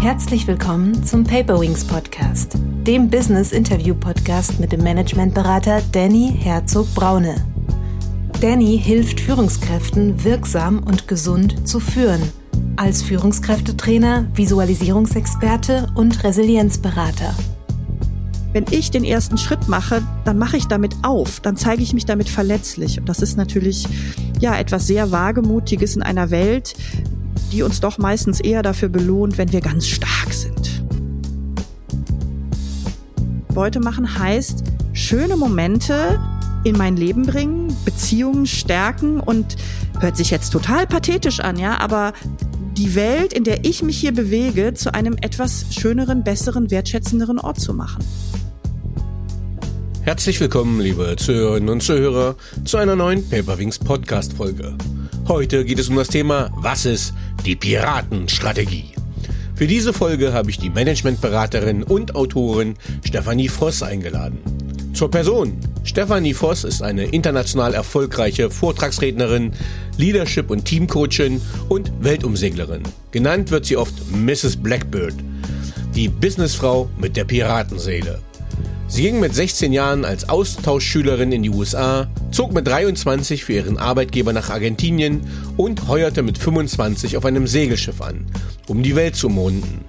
Herzlich willkommen zum Paperwings Podcast, dem Business Interview Podcast mit dem Managementberater Danny Herzog Braune. Danny hilft Führungskräften wirksam und gesund zu führen, als Führungskräftetrainer, Visualisierungsexperte und Resilienzberater. Wenn ich den ersten Schritt mache, dann mache ich damit auf, dann zeige ich mich damit verletzlich. Und das ist natürlich ja etwas sehr wagemutiges in einer Welt, die uns doch meistens eher dafür belohnt, wenn wir ganz stark sind. Beute machen heißt, schöne Momente in mein Leben bringen, Beziehungen stärken und hört sich jetzt total pathetisch an, ja, aber die Welt, in der ich mich hier bewege, zu einem etwas schöneren, besseren, wertschätzenderen Ort zu machen. Herzlich willkommen, liebe Zuhörerinnen und Zuhörer, zu einer neuen Paperwings Podcast Folge. Heute geht es um das Thema, was ist die Piratenstrategie? Für diese Folge habe ich die Managementberaterin und Autorin Stefanie Voss eingeladen. Zur Person. Stefanie Voss ist eine international erfolgreiche Vortragsrednerin, Leadership- und Teamcoachin und Weltumseglerin. Genannt wird sie oft Mrs. Blackbird, die Businessfrau mit der Piratenseele. Sie ging mit 16 Jahren als Austauschschülerin in die USA, zog mit 23 für ihren Arbeitgeber nach Argentinien und heuerte mit 25 auf einem Segelschiff an, um die Welt zu monden.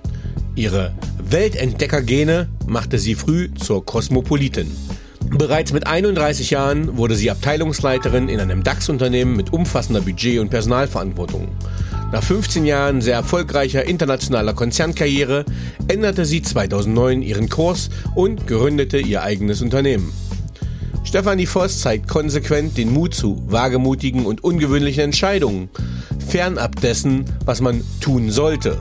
Ihre Weltentdeckergene machte sie früh zur Kosmopolitin. Bereits mit 31 Jahren wurde sie Abteilungsleiterin in einem DAX-Unternehmen mit umfassender Budget- und Personalverantwortung. Nach 15 Jahren sehr erfolgreicher internationaler Konzernkarriere änderte sie 2009 ihren Kurs und gründete ihr eigenes Unternehmen. Stefanie Voss zeigt konsequent den Mut zu wagemutigen und ungewöhnlichen Entscheidungen, fernab dessen, was man tun sollte.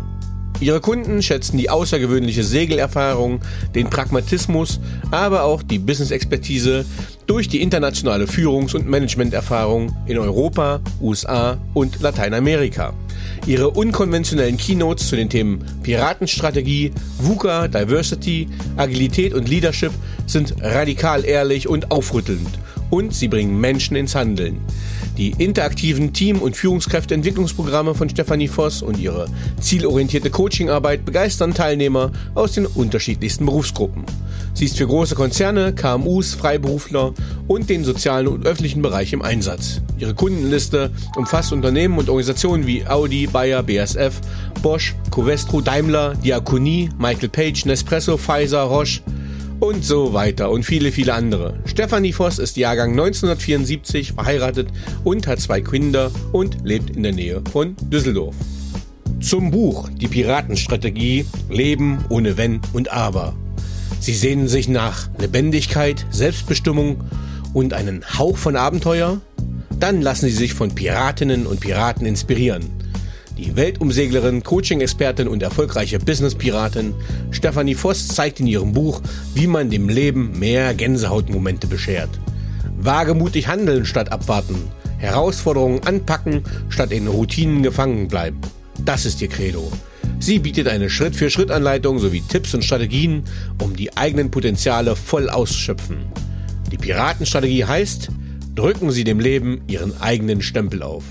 Ihre Kunden schätzen die außergewöhnliche Segelerfahrung, den Pragmatismus, aber auch die Business-Expertise durch die internationale Führungs- und Managementerfahrung in Europa, USA und Lateinamerika. Ihre unkonventionellen Keynotes zu den Themen Piratenstrategie, VUCA, Diversity, Agilität und Leadership sind radikal ehrlich und aufrüttelnd und sie bringen Menschen ins Handeln. Die interaktiven Team- und Führungskräfteentwicklungsprogramme von Stefanie Voss und ihre zielorientierte Coachingarbeit begeistern Teilnehmer aus den unterschiedlichsten Berufsgruppen. Sie ist für große Konzerne, KMUs, Freiberufler und den sozialen und öffentlichen Bereich im Einsatz. Ihre Kundenliste umfasst Unternehmen und Organisationen wie Audi, Bayer, BASF, Bosch, Covestro, Daimler, Diakonie, Michael Page, Nespresso, Pfizer, Roche, und so weiter und viele, viele andere. Stefanie Voss ist Jahrgang 1974, verheiratet und hat zwei Kinder und lebt in der Nähe von Düsseldorf. Zum Buch Die Piratenstrategie Leben ohne Wenn und Aber. Sie sehnen sich nach Lebendigkeit, Selbstbestimmung und einen Hauch von Abenteuer? Dann lassen Sie sich von Piratinnen und Piraten inspirieren. Die Weltumseglerin, Coaching-Expertin und erfolgreiche Business-Piratin Stefanie Voss zeigt in ihrem Buch, wie man dem Leben mehr Gänsehautmomente beschert. Wagemutig handeln statt abwarten. Herausforderungen anpacken statt in Routinen gefangen bleiben. Das ist ihr Credo. Sie bietet eine Schritt-für-Schritt-Anleitung sowie Tipps und Strategien, um die eigenen Potenziale voll auszuschöpfen. Die Piratenstrategie heißt, drücken Sie dem Leben Ihren eigenen Stempel auf.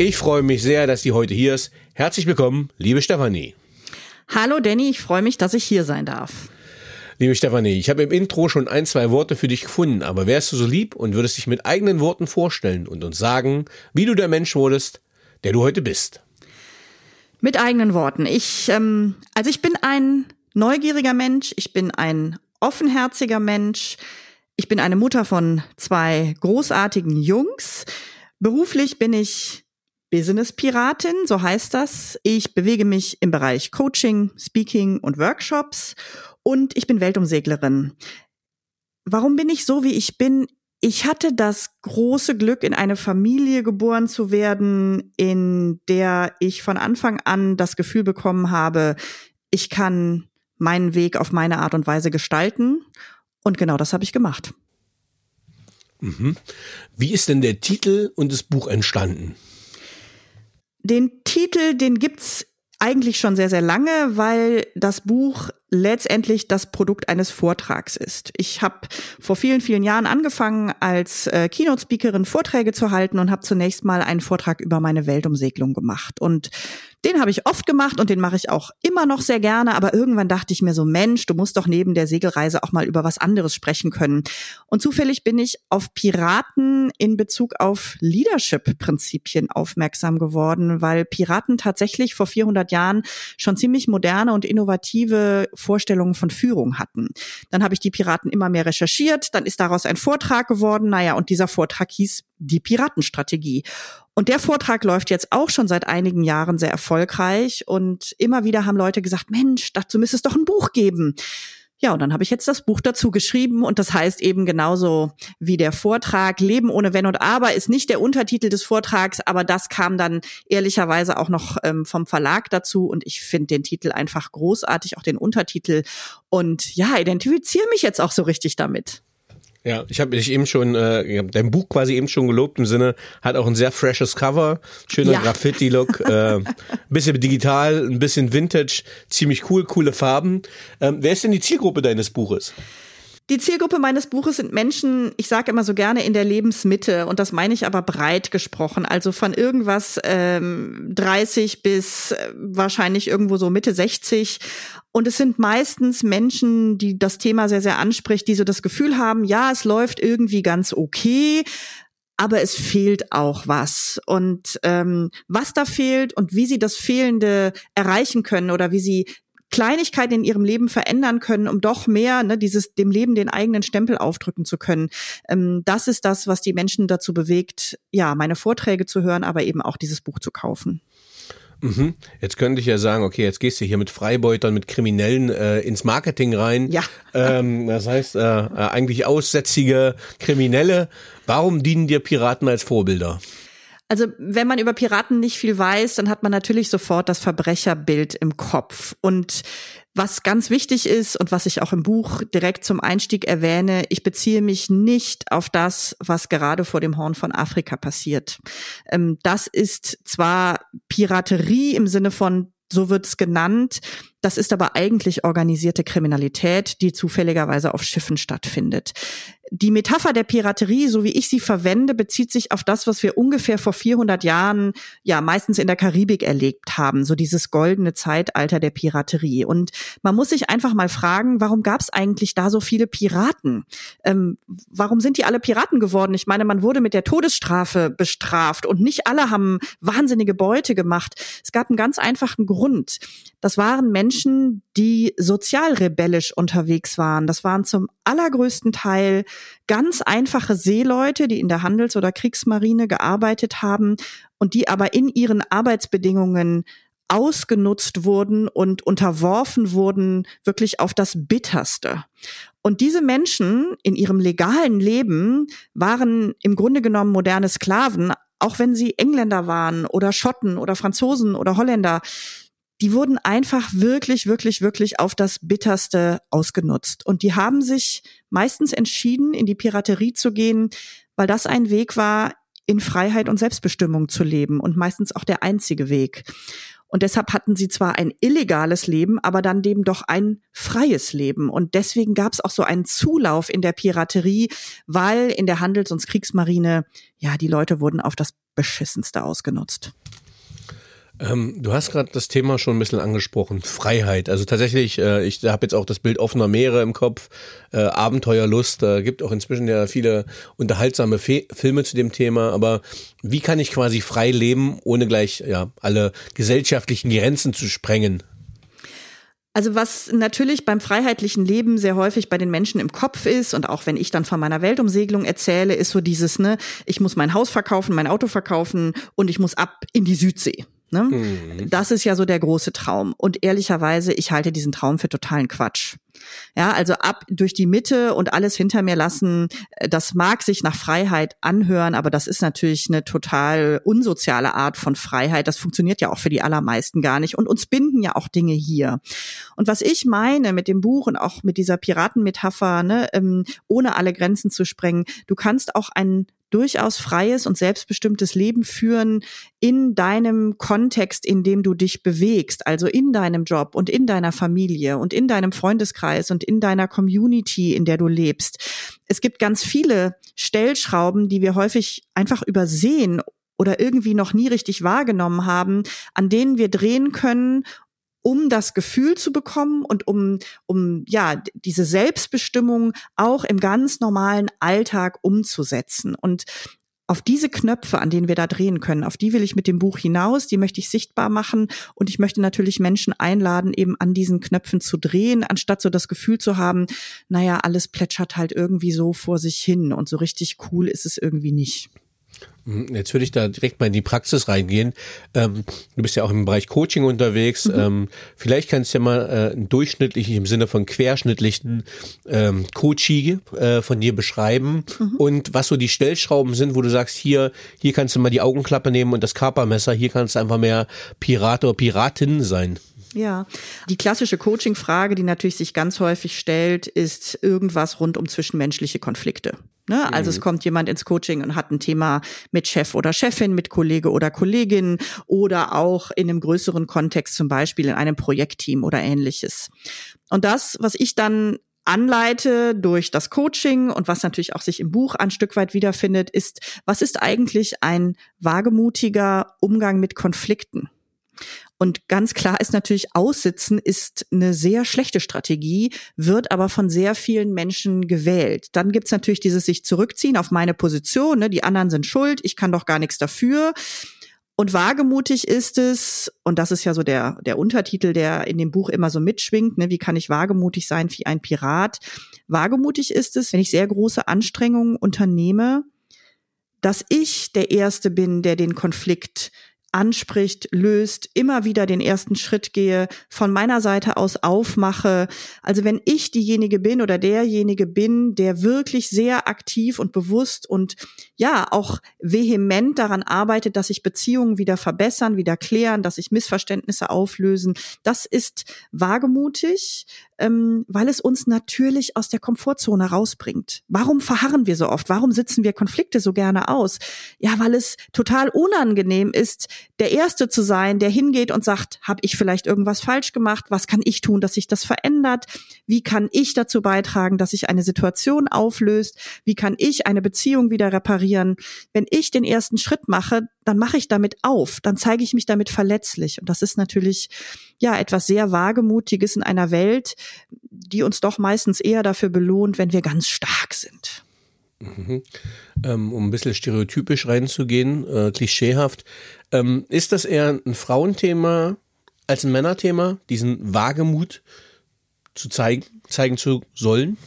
Ich freue mich sehr, dass sie heute hier ist. Herzlich willkommen, liebe Stefanie. Hallo Danny, ich freue mich, dass ich hier sein darf. Liebe Stefanie, ich habe im Intro schon ein, zwei Worte für dich gefunden, aber wärst du so lieb und würdest dich mit eigenen Worten vorstellen und uns sagen, wie du der Mensch wurdest, der du heute bist? Mit eigenen Worten. Ich, ähm, also ich bin ein neugieriger Mensch, ich bin ein offenherziger Mensch, ich bin eine Mutter von zwei großartigen Jungs. Beruflich bin ich Business-Piratin, so heißt das. Ich bewege mich im Bereich Coaching, Speaking und Workshops und ich bin Weltumseglerin. Warum bin ich so, wie ich bin? Ich hatte das große Glück, in eine Familie geboren zu werden, in der ich von Anfang an das Gefühl bekommen habe, ich kann meinen Weg auf meine Art und Weise gestalten. Und genau das habe ich gemacht. Mhm. Wie ist denn der Titel und das Buch entstanden? Den Titel, den gibt's eigentlich schon sehr, sehr lange, weil das Buch letztendlich das Produkt eines Vortrags ist. Ich habe vor vielen, vielen Jahren angefangen, als äh, Keynote-Speakerin Vorträge zu halten und habe zunächst mal einen Vortrag über meine Weltumsegelung gemacht. Und Den habe ich oft gemacht und den mache ich auch immer noch sehr gerne. Aber irgendwann dachte ich mir so, Mensch, du musst doch neben der Segelreise auch mal über was anderes sprechen können. Und zufällig bin ich auf Piraten in Bezug auf Leadership-Prinzipien aufmerksam geworden, weil Piraten tatsächlich vor 400 Jahren schon ziemlich moderne und innovative Vorstellungen von Führung hatten. Dann habe ich die Piraten immer mehr recherchiert, dann ist daraus ein Vortrag geworden, naja, und dieser Vortrag hieß die Piratenstrategie. Und der Vortrag läuft jetzt auch schon seit einigen Jahren sehr erfolgreich und immer wieder haben Leute gesagt, Mensch, dazu müsste es doch ein Buch geben. Ja, und dann habe ich jetzt das Buch dazu geschrieben und das heißt eben genauso wie der Vortrag Leben ohne Wenn und Aber ist nicht der Untertitel des Vortrags, aber das kam dann ehrlicherweise auch noch ähm, vom Verlag dazu und ich finde den Titel einfach großartig, auch den Untertitel und ja, identifiziere mich jetzt auch so richtig damit. Ja, ich habe dich eben schon, äh, dein Buch quasi eben schon gelobt im Sinne, hat auch ein sehr freshes Cover, schöner ja. Graffiti-Look, äh, bisschen digital, ein bisschen Vintage, ziemlich cool, coole Farben. Ähm, wer ist denn die Zielgruppe deines Buches? Die Zielgruppe meines Buches sind Menschen, ich sage immer so gerne in der Lebensmitte. Und das meine ich aber breit gesprochen, also von irgendwas ähm, 30 bis äh, wahrscheinlich irgendwo so Mitte 60 und es sind meistens Menschen, die das Thema sehr, sehr anspricht, die so das Gefühl haben, ja, es läuft irgendwie ganz okay, aber es fehlt auch was. Und ähm, was da fehlt und wie sie das Fehlende erreichen können oder wie sie Kleinigkeiten in ihrem Leben verändern können, um doch mehr ne, dieses dem Leben den eigenen Stempel aufdrücken zu können. Ähm, das ist das, was die Menschen dazu bewegt, ja, meine Vorträge zu hören, aber eben auch dieses Buch zu kaufen. Mhm. Jetzt könnte ich ja sagen, okay, jetzt gehst du hier mit Freibeutern, mit Kriminellen äh, ins Marketing rein. Ja. Ähm, das heißt, äh, äh, eigentlich aussätzige Kriminelle. Warum dienen dir Piraten als Vorbilder? Also wenn man über Piraten nicht viel weiß, dann hat man natürlich sofort das Verbrecherbild im Kopf. Und was ganz wichtig ist und was ich auch im Buch direkt zum Einstieg erwähne, ich beziehe mich nicht auf das, was gerade vor dem Horn von Afrika passiert. Ähm, das ist zwar Piraterie im Sinne von so wird's genannt. Das ist aber eigentlich organisierte Kriminalität, die zufälligerweise auf Schiffen stattfindet. Die Metapher der Piraterie, so wie ich sie verwende, bezieht sich auf das, was wir ungefähr vor 400 Jahren ja meistens in der Karibik erlebt haben, so dieses goldene Zeitalter der Piraterie. Und man muss sich einfach mal fragen, warum gab es eigentlich da so viele Piraten? Ähm, warum sind die alle Piraten geworden? Ich meine, man wurde mit der Todesstrafe bestraft und nicht alle haben wahnsinnige Beute gemacht. Es gab einen ganz einfachen Grund. Das waren Menschen, die sozial rebellisch unterwegs waren. Das waren zum allergrößten Teil ganz einfache Seeleute, die in der Handels- oder Kriegsmarine gearbeitet haben und die aber in ihren Arbeitsbedingungen ausgenutzt wurden und unterworfen wurden wirklich auf das Bitterste. Und diese Menschen in ihrem legalen Leben waren im Grunde genommen moderne Sklaven, auch wenn sie Engländer waren oder Schotten oder Franzosen oder Holländer die wurden einfach wirklich, wirklich, wirklich auf das Bitterste ausgenutzt. Und die haben sich meistens entschieden, in die Piraterie zu gehen, weil das ein Weg war, in Freiheit und Selbstbestimmung zu leben und meistens auch der einzige Weg. Und deshalb hatten sie zwar ein illegales Leben, aber dann eben doch ein freies Leben. Und deswegen gab es auch so einen Zulauf in der Piraterie, weil in der Handels- und Kriegsmarine, ja, die Leute wurden auf das Beschissenste ausgenutzt. Ähm, du hast gerade das Thema schon ein bisschen angesprochen, Freiheit. Also tatsächlich, äh, ich habe jetzt auch das Bild offener Meere im Kopf, äh, Abenteuerlust. Da gibt auch inzwischen ja viele unterhaltsame Fe Filme zu dem Thema. Aber wie kann ich quasi frei leben, ohne gleich ja alle gesellschaftlichen Grenzen zu sprengen? Also was natürlich beim freiheitlichen Leben sehr häufig bei den Menschen im Kopf ist und auch wenn ich dann von meiner Weltumsegelung erzähle, ist so dieses, ne, ich muss mein Haus verkaufen, mein Auto verkaufen und ich muss ab in die Südsee. Ne? Mhm. Das ist ja so der große Traum. Und ehrlicherweise, ich halte diesen Traum für totalen Quatsch. Ja, also ab durch die Mitte und alles hinter mir lassen, äh, das mag sich nach Freiheit anhören, aber das ist natürlich eine total unsoziale Art von Freiheit. Das funktioniert ja auch für die allermeisten gar nicht. Und uns binden ja auch Dinge hier. Und was ich meine mit dem Buch und auch mit dieser Piratenmetapher, ne, ähm, ohne alle Grenzen zu sprengen, du kannst auch einen durchaus freies und selbstbestimmtes Leben führen in deinem Kontext, in dem du dich bewegst, also in deinem Job und in deiner Familie und in deinem Freundeskreis und in deiner Community, in der du lebst. Es gibt ganz viele Stellschrauben, die wir häufig einfach übersehen oder irgendwie noch nie richtig wahrgenommen haben, an denen wir drehen können, um das Gefühl zu bekommen und um, um ja diese Selbstbestimmung auch im ganz normalen Alltag umzusetzen. Und auf diese Knöpfe, an denen wir da drehen können, auf die will ich mit dem Buch hinaus, die möchte ich sichtbar machen und ich möchte natürlich Menschen einladen, eben an diesen Knöpfen zu drehen, anstatt so das Gefühl zu haben, naja, alles plätschert halt irgendwie so vor sich hin und so richtig cool ist es irgendwie nicht. Hm, jetzt würde ich da direkt mal in die Praxis reingehen. Ähm, du bist ja auch im Bereich Coaching unterwegs. Mhm. Ähm, vielleicht kannst du ja mal äh, einen durchschnittlichen, im Sinne von querschnittlichen ähm, Coachie äh, von dir beschreiben mhm. und was so die Stellschrauben sind, wo du sagst, hier, hier kannst du mal die Augenklappe nehmen und das Kapermesser, hier kannst du einfach mehr Pirat oder Piratin sein. Ja, die klassische Coaching-Frage, die natürlich sich ganz häufig stellt, ist irgendwas rund um zwischenmenschliche Konflikte. Ne? Also mhm. es kommt jemand ins Coaching und hat ein Thema mit Chef oder Chefin, mit Kollege oder Kollegin oder auch in einem größeren Kontext, zum Beispiel in einem Projektteam oder ähnliches. Und das, was ich dann anleite durch das Coaching und was natürlich auch sich im Buch ein Stück weit wiederfindet, ist, was ist eigentlich ein wagemutiger Umgang mit Konflikten? Und ganz klar ist natürlich, Aussitzen ist eine sehr schlechte Strategie, wird aber von sehr vielen Menschen gewählt. Dann gibt's natürlich dieses sich zurückziehen auf meine Position, ne? die anderen sind schuld, ich kann doch gar nichts dafür. Und wagemutig ist es, und das ist ja so der, der Untertitel, der in dem Buch immer so mitschwingt, ne, wie kann ich wagemutig sein wie ein Pirat? Wagemutig ist es, wenn ich sehr große Anstrengungen unternehme, dass ich der Erste bin, der den Konflikt anspricht, löst, immer wieder den ersten Schritt gehe, von meiner Seite aus aufmache. Also wenn ich diejenige bin oder derjenige bin, der wirklich sehr aktiv und bewusst und ja auch vehement daran arbeitet, dass sich Beziehungen wieder verbessern, wieder klären, dass sich Missverständnisse auflösen, das ist wagemutig, ähm, weil es uns natürlich aus der Komfortzone rausbringt. Warum verharren wir so oft? Warum sitzen wir Konflikte so gerne aus? Ja, weil es total unangenehm ist, der Erste zu sein, der hingeht und sagt, habe ich vielleicht irgendwas falsch gemacht? Was kann ich tun, dass sich das verändert? Wie kann ich dazu beitragen, dass sich eine Situation auflöst? Wie kann ich eine Beziehung wieder reparieren? Wenn ich den ersten Schritt mache, dann mache ich damit auf, dann zeige ich mich damit verletzlich. Und das ist natürlich ja etwas sehr Wagemutiges in einer Welt, die uns doch meistens eher dafür belohnt, wenn wir ganz stark sind. Mhm. Ähm, um ein bisschen stereotypisch reinzugehen, äh, klischeehaft, ähm, ist das eher ein Frauenthema als ein Männerthema, diesen Wagemut zu zeigen, zeigen zu sollen?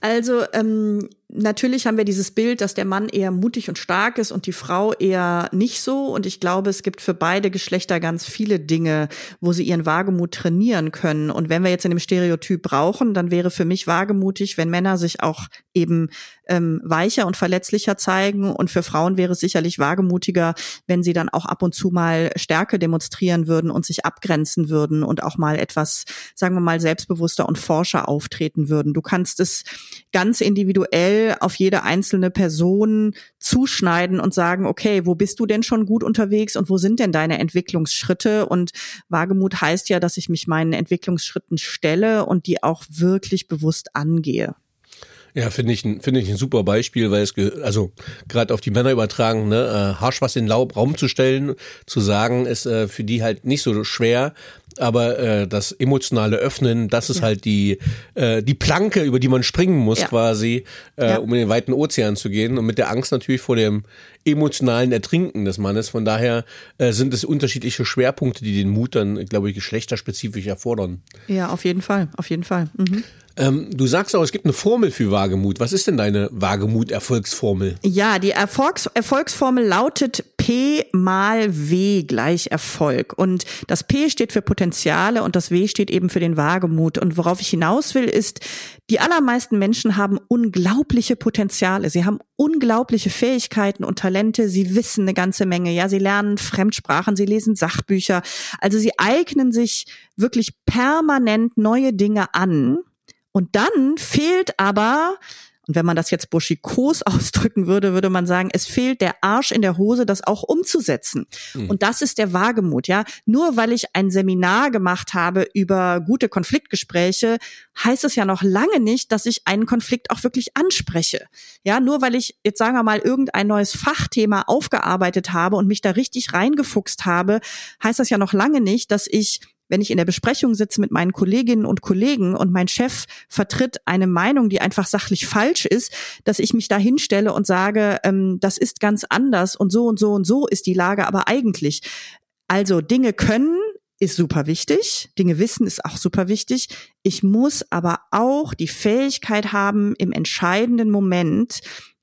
Also ähm, natürlich haben wir dieses Bild, dass der Mann eher mutig und stark ist und die Frau eher nicht so. Und ich glaube, es gibt für beide Geschlechter ganz viele Dinge, wo sie ihren Wagemut trainieren können. Und wenn wir jetzt in dem Stereotyp brauchen, dann wäre für mich wagemutig, wenn Männer sich auch eben ähm, weicher und verletzlicher zeigen. Und für Frauen wäre es sicherlich wagemutiger, wenn sie dann auch ab und zu mal Stärke demonstrieren würden und sich abgrenzen würden und auch mal etwas, sagen wir mal, selbstbewusster und forscher auftreten würden. Du kannst es ganz individuell auf jede einzelne Person zuschneiden und sagen, okay, wo bist du denn schon gut unterwegs und wo sind denn deine Entwicklungsschritte? Und Wagemut heißt ja, dass ich mich meinen Entwicklungsschritten stelle und die auch wirklich bewusst angehe. Ja, finde ich, finde ich ein super Beispiel, weil es, also gerade auf die Männer übertragen, ne, äh, harsch was in den Raum zu stellen, zu sagen, ist äh, für die halt nicht so schwer, aber äh, das emotionale Öffnen, das ist ja. halt die äh, die Planke, über die man springen muss ja. quasi, äh, ja. um in den weiten Ozean zu gehen und mit der Angst natürlich vor dem emotionalen Ertrinken des Mannes. Von daher äh, sind es unterschiedliche Schwerpunkte, die den Mut dann, glaube ich, geschlechterspezifisch erfordern. Ja, auf jeden Fall, auf jeden Fall. Mhm. Ähm, du sagst auch, es gibt eine Formel für Wagemut. Was ist denn deine Wagemut-Erfolgsformel? Ja, die Erfolgs Erfolgsformel lautet P mal W gleich Erfolg. Und das P steht für Potenziale und das W steht eben für den Wagemut. Und worauf ich hinaus will, ist, die allermeisten Menschen haben unglaubliche Potenziale. Sie haben unglaubliche Fähigkeiten und Talente. Sie wissen eine ganze Menge. Ja, sie lernen Fremdsprachen, sie lesen Sachbücher. Also sie eignen sich wirklich permanent neue Dinge an und dann fehlt aber Und wenn man das jetzt buschikos ausdrücken würde, würde man sagen, es fehlt der Arsch in der Hose, das auch umzusetzen. Mhm. Und das ist der Wagemut, ja. Nur weil ich ein Seminar gemacht habe über gute Konfliktgespräche, heißt es ja noch lange nicht, dass ich einen Konflikt auch wirklich anspreche. Ja, nur weil ich jetzt sagen wir mal irgendein neues Fachthema aufgearbeitet habe und mich da richtig reingefuchst habe, heißt das ja noch lange nicht, dass ich wenn ich in der Besprechung sitze mit meinen Kolleginnen und Kollegen und mein Chef vertritt eine Meinung, die einfach sachlich falsch ist, dass ich mich da hinstelle und sage, ähm, das ist ganz anders und so und so und so ist die Lage aber eigentlich. Also Dinge können ist super wichtig. Dinge wissen ist auch super wichtig. Ich muss aber auch die Fähigkeit haben, im entscheidenden Moment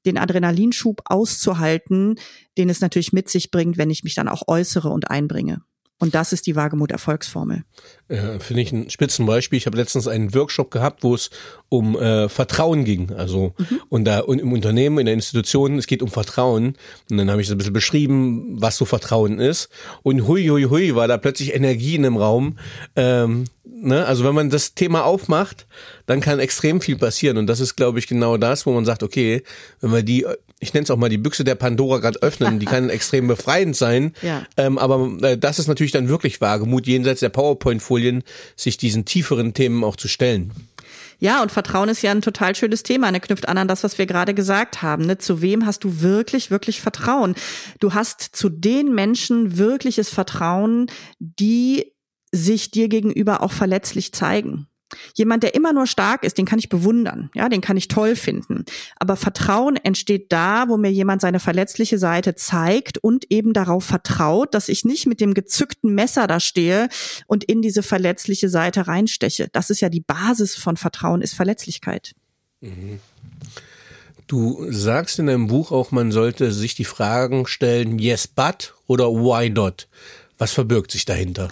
den Adrenalinschub auszuhalten, den es natürlich mit sich bringt, wenn ich mich dann auch äußere und einbringe. Und das ist die Wagemut-Erfolgsformel. Äh, Finde ich ein Spitzenbeispiel. Ich habe letztens einen Workshop gehabt, wo es um äh, Vertrauen ging. Also mhm. und da und im Unternehmen, in der Institution, es geht um Vertrauen. Und dann habe ich so ein bisschen beschrieben, was so Vertrauen ist. Und hui, hui, hui, war da plötzlich Energie in dem Raum. Ähm, ne? Also wenn man das Thema aufmacht, dann kann extrem viel passieren. Und das ist, glaube ich, genau das, wo man sagt, okay, wenn wir die ich nenne es auch mal die Büchse der Pandora gerade öffnen, die kann extrem befreiend sein. Ja. Ähm, aber äh, das ist natürlich dann wirklich Wagemut, jenseits der PowerPoint-Folien, sich diesen tieferen Themen auch zu stellen. Ja, und Vertrauen ist ja ein total schönes Thema. Ne? Knüpft an an das, was wir gerade gesagt haben. Ne? Zu wem hast du wirklich, wirklich Vertrauen? Du hast zu den Menschen wirkliches Vertrauen, die sich dir gegenüber auch verletzlich zeigen. Jemand, der immer nur stark ist, den kann ich bewundern, ja, den kann ich toll finden. Aber Vertrauen entsteht da, wo mir jemand seine verletzliche Seite zeigt und eben darauf vertraut, dass ich nicht mit dem gezückten Messer da stehe und in diese verletzliche Seite reinsteche. Das ist ja die Basis von Vertrauen, ist Verletzlichkeit. Mhm. Du sagst in deinem Buch auch, man sollte sich die Fragen stellen, yes, but oder why not? Was verbirgt sich dahinter?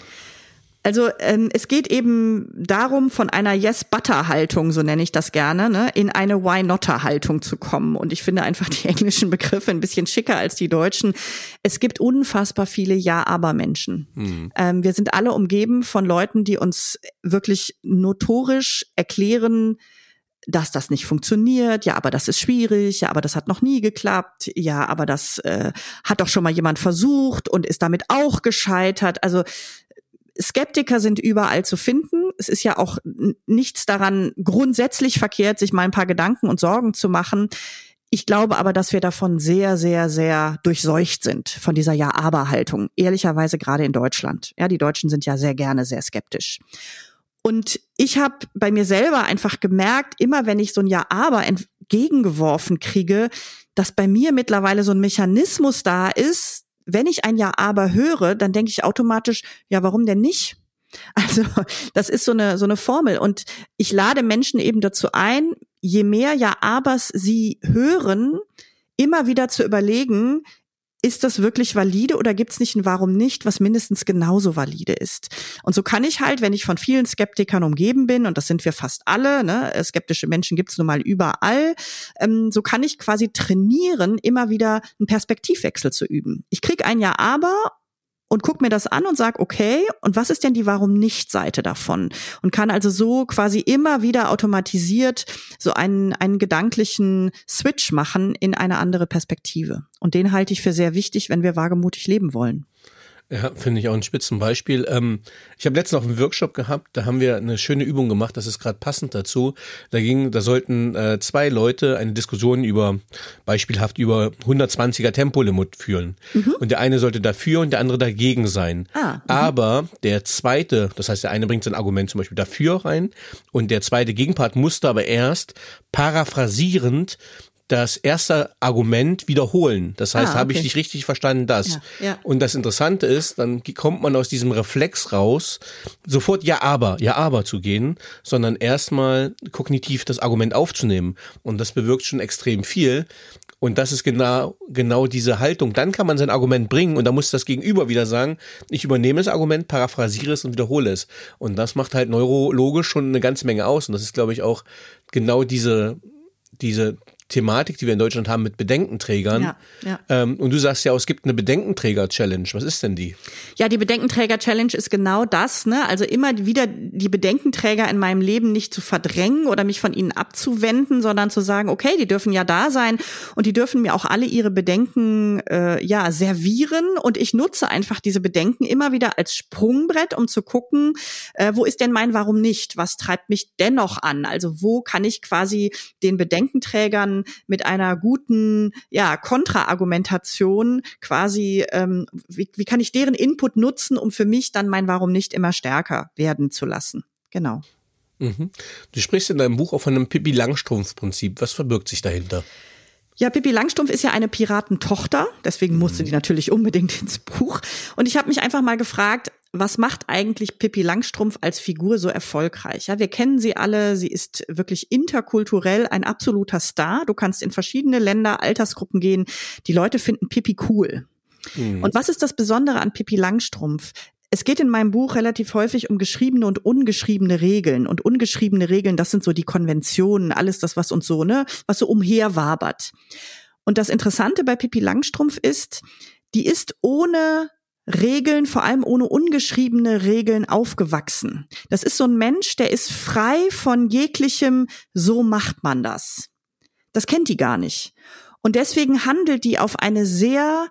Also ähm, es geht eben darum, von einer Yes-Butter-Haltung, so nenne ich das gerne, ne, in eine Why-Notter-Haltung zu kommen. Und ich finde einfach die englischen Begriffe ein bisschen schicker als die deutschen. Es gibt unfassbar viele Ja-Aber-Menschen. Mhm. Ähm, wir sind alle umgeben von Leuten, die uns wirklich notorisch erklären, dass das nicht funktioniert, ja, aber das ist schwierig, ja, aber das hat noch nie geklappt, ja, aber das äh, hat doch schon mal jemand versucht und ist damit auch gescheitert. Also Skeptiker sind überall zu finden. Es ist ja auch nichts daran grundsätzlich verkehrt, sich mal ein paar Gedanken und Sorgen zu machen. Ich glaube aber, dass wir davon sehr, sehr, sehr durchseucht sind, von dieser Ja-Aber-Haltung. Ehrlicherweise gerade in Deutschland. Ja, die Deutschen sind ja sehr gerne sehr skeptisch. Und ich habe bei mir selber einfach gemerkt, immer wenn ich so ein Ja-Aber entgegengeworfen kriege, dass bei mir mittlerweile so ein Mechanismus da ist, wenn ich ein Ja aber höre, dann denke ich automatisch, ja, warum denn nicht? Also, das ist so eine, so eine Formel. Und ich lade Menschen eben dazu ein, je mehr Ja-Abers sie hören, immer wieder zu überlegen, ist das wirklich valide oder gibt es nicht ein Warum nicht, was mindestens genauso valide ist? Und so kann ich halt, wenn ich von vielen Skeptikern umgeben bin, und das sind wir fast alle, ne, äh, skeptische Menschen gibt es nun mal überall, ähm, so kann ich quasi trainieren, immer wieder einen Perspektivwechsel zu üben. Ich krieg ein Ja, aber und guck mir das an und sag, okay, und was ist denn die Warum-nicht-Seite davon? Und kann also so quasi immer wieder automatisiert so einen, einen gedanklichen Switch machen in eine andere Perspektive. Und den halte ich für sehr wichtig, wenn wir wagemutig leben wollen. Ja, finde ich auch ein Spitzenbeispiel. Ähm, ich habe letztens noch einen Workshop gehabt, da haben wir eine schöne Übung gemacht, das ist gerade passend dazu. Da ging, da sollten äh, zwei Leute eine Diskussion über, beispielhaft über 120er Tempolimit führen. Mhm. Und der eine sollte dafür und der andere dagegen sein. Ah, mhm. Aber der zweite, das heißt, der eine bringt sein Argument zum Beispiel dafür rein und der zweite Gegenpart musste aber erst paraphrasierend das erste Argument wiederholen. Das heißt, ah, okay. habe ich dich richtig verstanden, das. Ja, ja. Und das Interessante ist, dann kommt man aus diesem Reflex raus, sofort ja aber, ja aber zu gehen, sondern erstmal kognitiv das Argument aufzunehmen. Und das bewirkt schon extrem viel. Und das ist genau, genau diese Haltung. Dann kann man sein Argument bringen und da muss das Gegenüber wieder sagen, ich übernehme das Argument, paraphrasiere es und wiederhole es. Und das macht halt neurologisch schon eine ganze Menge aus. Und das ist, glaube ich, auch genau diese, diese Thematik, die wir in Deutschland haben mit Bedenkenträgern. Ja, ja. Ähm, und du sagst ja es gibt eine Bedenkenträger-Challenge. Was ist denn die? Ja, die Bedenkenträger-Challenge ist genau das. Ne? Also immer wieder die Bedenkenträger in meinem Leben nicht zu verdrängen oder mich von ihnen abzuwenden, sondern zu sagen, okay, die dürfen ja da sein und die dürfen mir auch alle ihre Bedenken äh, ja servieren und ich nutze einfach diese Bedenken immer wieder als Sprungbrett, um zu gucken, äh, wo ist denn mein Warum nicht? Was treibt mich dennoch an? Also wo kann ich quasi den Bedenkenträgern mit einer guten ja Kontraargumentation quasi ähm, wie, wie kann ich deren Input nutzen, um für mich dann mein Warum nicht immer stärker werden zu lassen? Genau. Mhm. Du sprichst in deinem Buch auch von einem Pippi Langstrumpf-Prinzip. Was verbirgt sich dahinter? Ja, Pippi Langstrumpf ist ja eine Piratentochter, deswegen musste die natürlich unbedingt ins Buch. Und ich habe mich einfach mal gefragt, was macht eigentlich Pippi Langstrumpf als Figur so erfolgreich? Ja, wir kennen sie alle, sie ist wirklich interkulturell ein absoluter Star. Du kannst in verschiedene Länder, Altersgruppen gehen. Die Leute finden Pippi cool. Mhm. Und was ist das Besondere an Pippi Langstrumpf? Es geht in meinem Buch relativ häufig um geschriebene und ungeschriebene Regeln. Und ungeschriebene Regeln, das sind so die Konventionen, alles das, was uns so, ne, was so umherwabert. Und das Interessante bei Pippi Langstrumpf ist, die ist ohne Regeln, vor allem ohne ungeschriebene Regeln aufgewachsen. Das ist so ein Mensch, der ist frei von jeglichem, so macht man das. Das kennt die gar nicht. Und deswegen handelt die auf eine sehr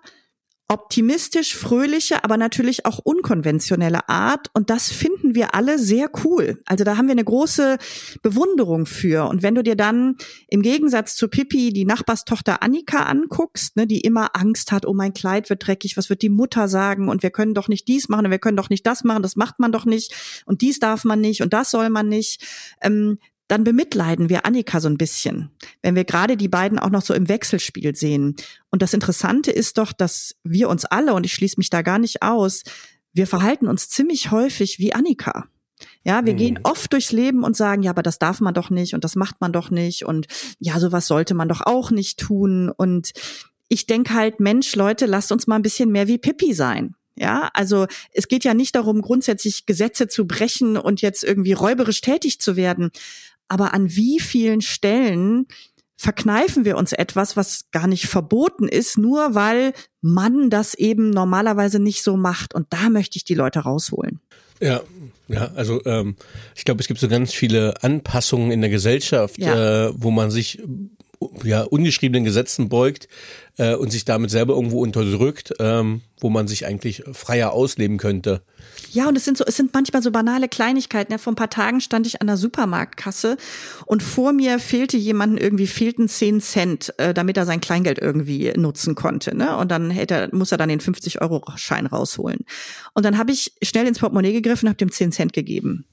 optimistisch, fröhliche, aber natürlich auch unkonventionelle Art. Und das finden wir alle sehr cool. Also da haben wir eine große Bewunderung für. Und wenn du dir dann im Gegensatz zu Pippi die Nachbarstochter Annika anguckst, ne, die immer Angst hat, oh mein Kleid wird dreckig, was wird die Mutter sagen? Und wir können doch nicht dies machen und wir können doch nicht das machen, das macht man doch nicht. Und dies darf man nicht und das soll man nicht. Ähm, dann bemitleiden wir Annika so ein bisschen, wenn wir gerade die beiden auch noch so im Wechselspiel sehen. Und das Interessante ist doch, dass wir uns alle, und ich schließe mich da gar nicht aus, wir verhalten uns ziemlich häufig wie Annika. Ja, wir mhm. gehen oft durchs Leben und sagen, ja, aber das darf man doch nicht und das macht man doch nicht und ja, sowas sollte man doch auch nicht tun. Und ich denke halt, Mensch, Leute, lasst uns mal ein bisschen mehr wie Pippi sein. Ja, also es geht ja nicht darum, grundsätzlich Gesetze zu brechen und jetzt irgendwie räuberisch tätig zu werden aber an wie vielen Stellen verkneifen wir uns etwas, was gar nicht verboten ist, nur weil man das eben normalerweise nicht so macht. Und da möchte ich die Leute rausholen. Ja, ja, also ähm, ich glaube, es gibt so ganz viele Anpassungen in der Gesellschaft, ja. äh, wo man sich ja, ungeschriebenen Gesetzen beugt äh, und sich damit selber irgendwo unterdrückt, ähm, wo man sich eigentlich freier ausleben könnte. Ja, und es sind so, es sind manchmal so banale Kleinigkeiten. Ja, vor ein paar Tagen stand ich an der Supermarktkasse und vor mir fehlte jemanden irgendwie, fehlten 10 Cent, äh, damit er sein Kleingeld irgendwie nutzen konnte. Ne? Und dann hätte, muss er dann den 50-Euro-Schein rausholen. Und dann habe ich schnell ins Portemonnaie gegriffen und habe dem 10 Cent gegeben.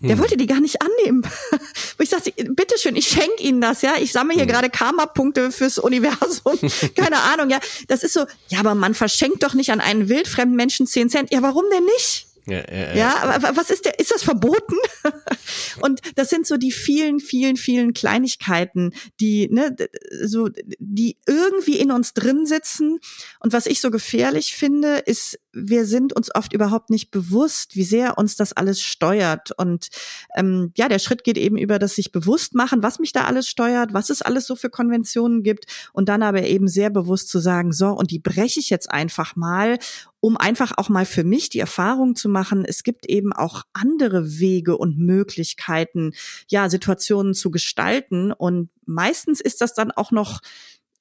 Der hm. wollte die gar nicht annehmen. Ich sagte, bitteschön, ich schenke Ihnen das, ja. Ich sammle hier hm. gerade Karma-Punkte fürs Universum. Keine Ahnung, ja. Das ist so, ja, aber man verschenkt doch nicht an einen wildfremden Menschen 10 Cent. Ja, warum denn nicht? Ja, ja, ja. aber was ist der, ist das verboten? und das sind so die vielen, vielen, vielen Kleinigkeiten, die, ne, so, die irgendwie in uns drin sitzen. Und was ich so gefährlich finde, ist, wir sind uns oft überhaupt nicht bewusst, wie sehr uns das alles steuert. Und ähm, ja, der Schritt geht eben über das sich bewusst machen, was mich da alles steuert, was es alles so für Konventionen gibt. Und dann aber eben sehr bewusst zu sagen, so, und die breche ich jetzt einfach mal um einfach auch mal für mich die Erfahrung zu machen, es gibt eben auch andere Wege und Möglichkeiten, ja, Situationen zu gestalten. Und meistens ist das dann auch noch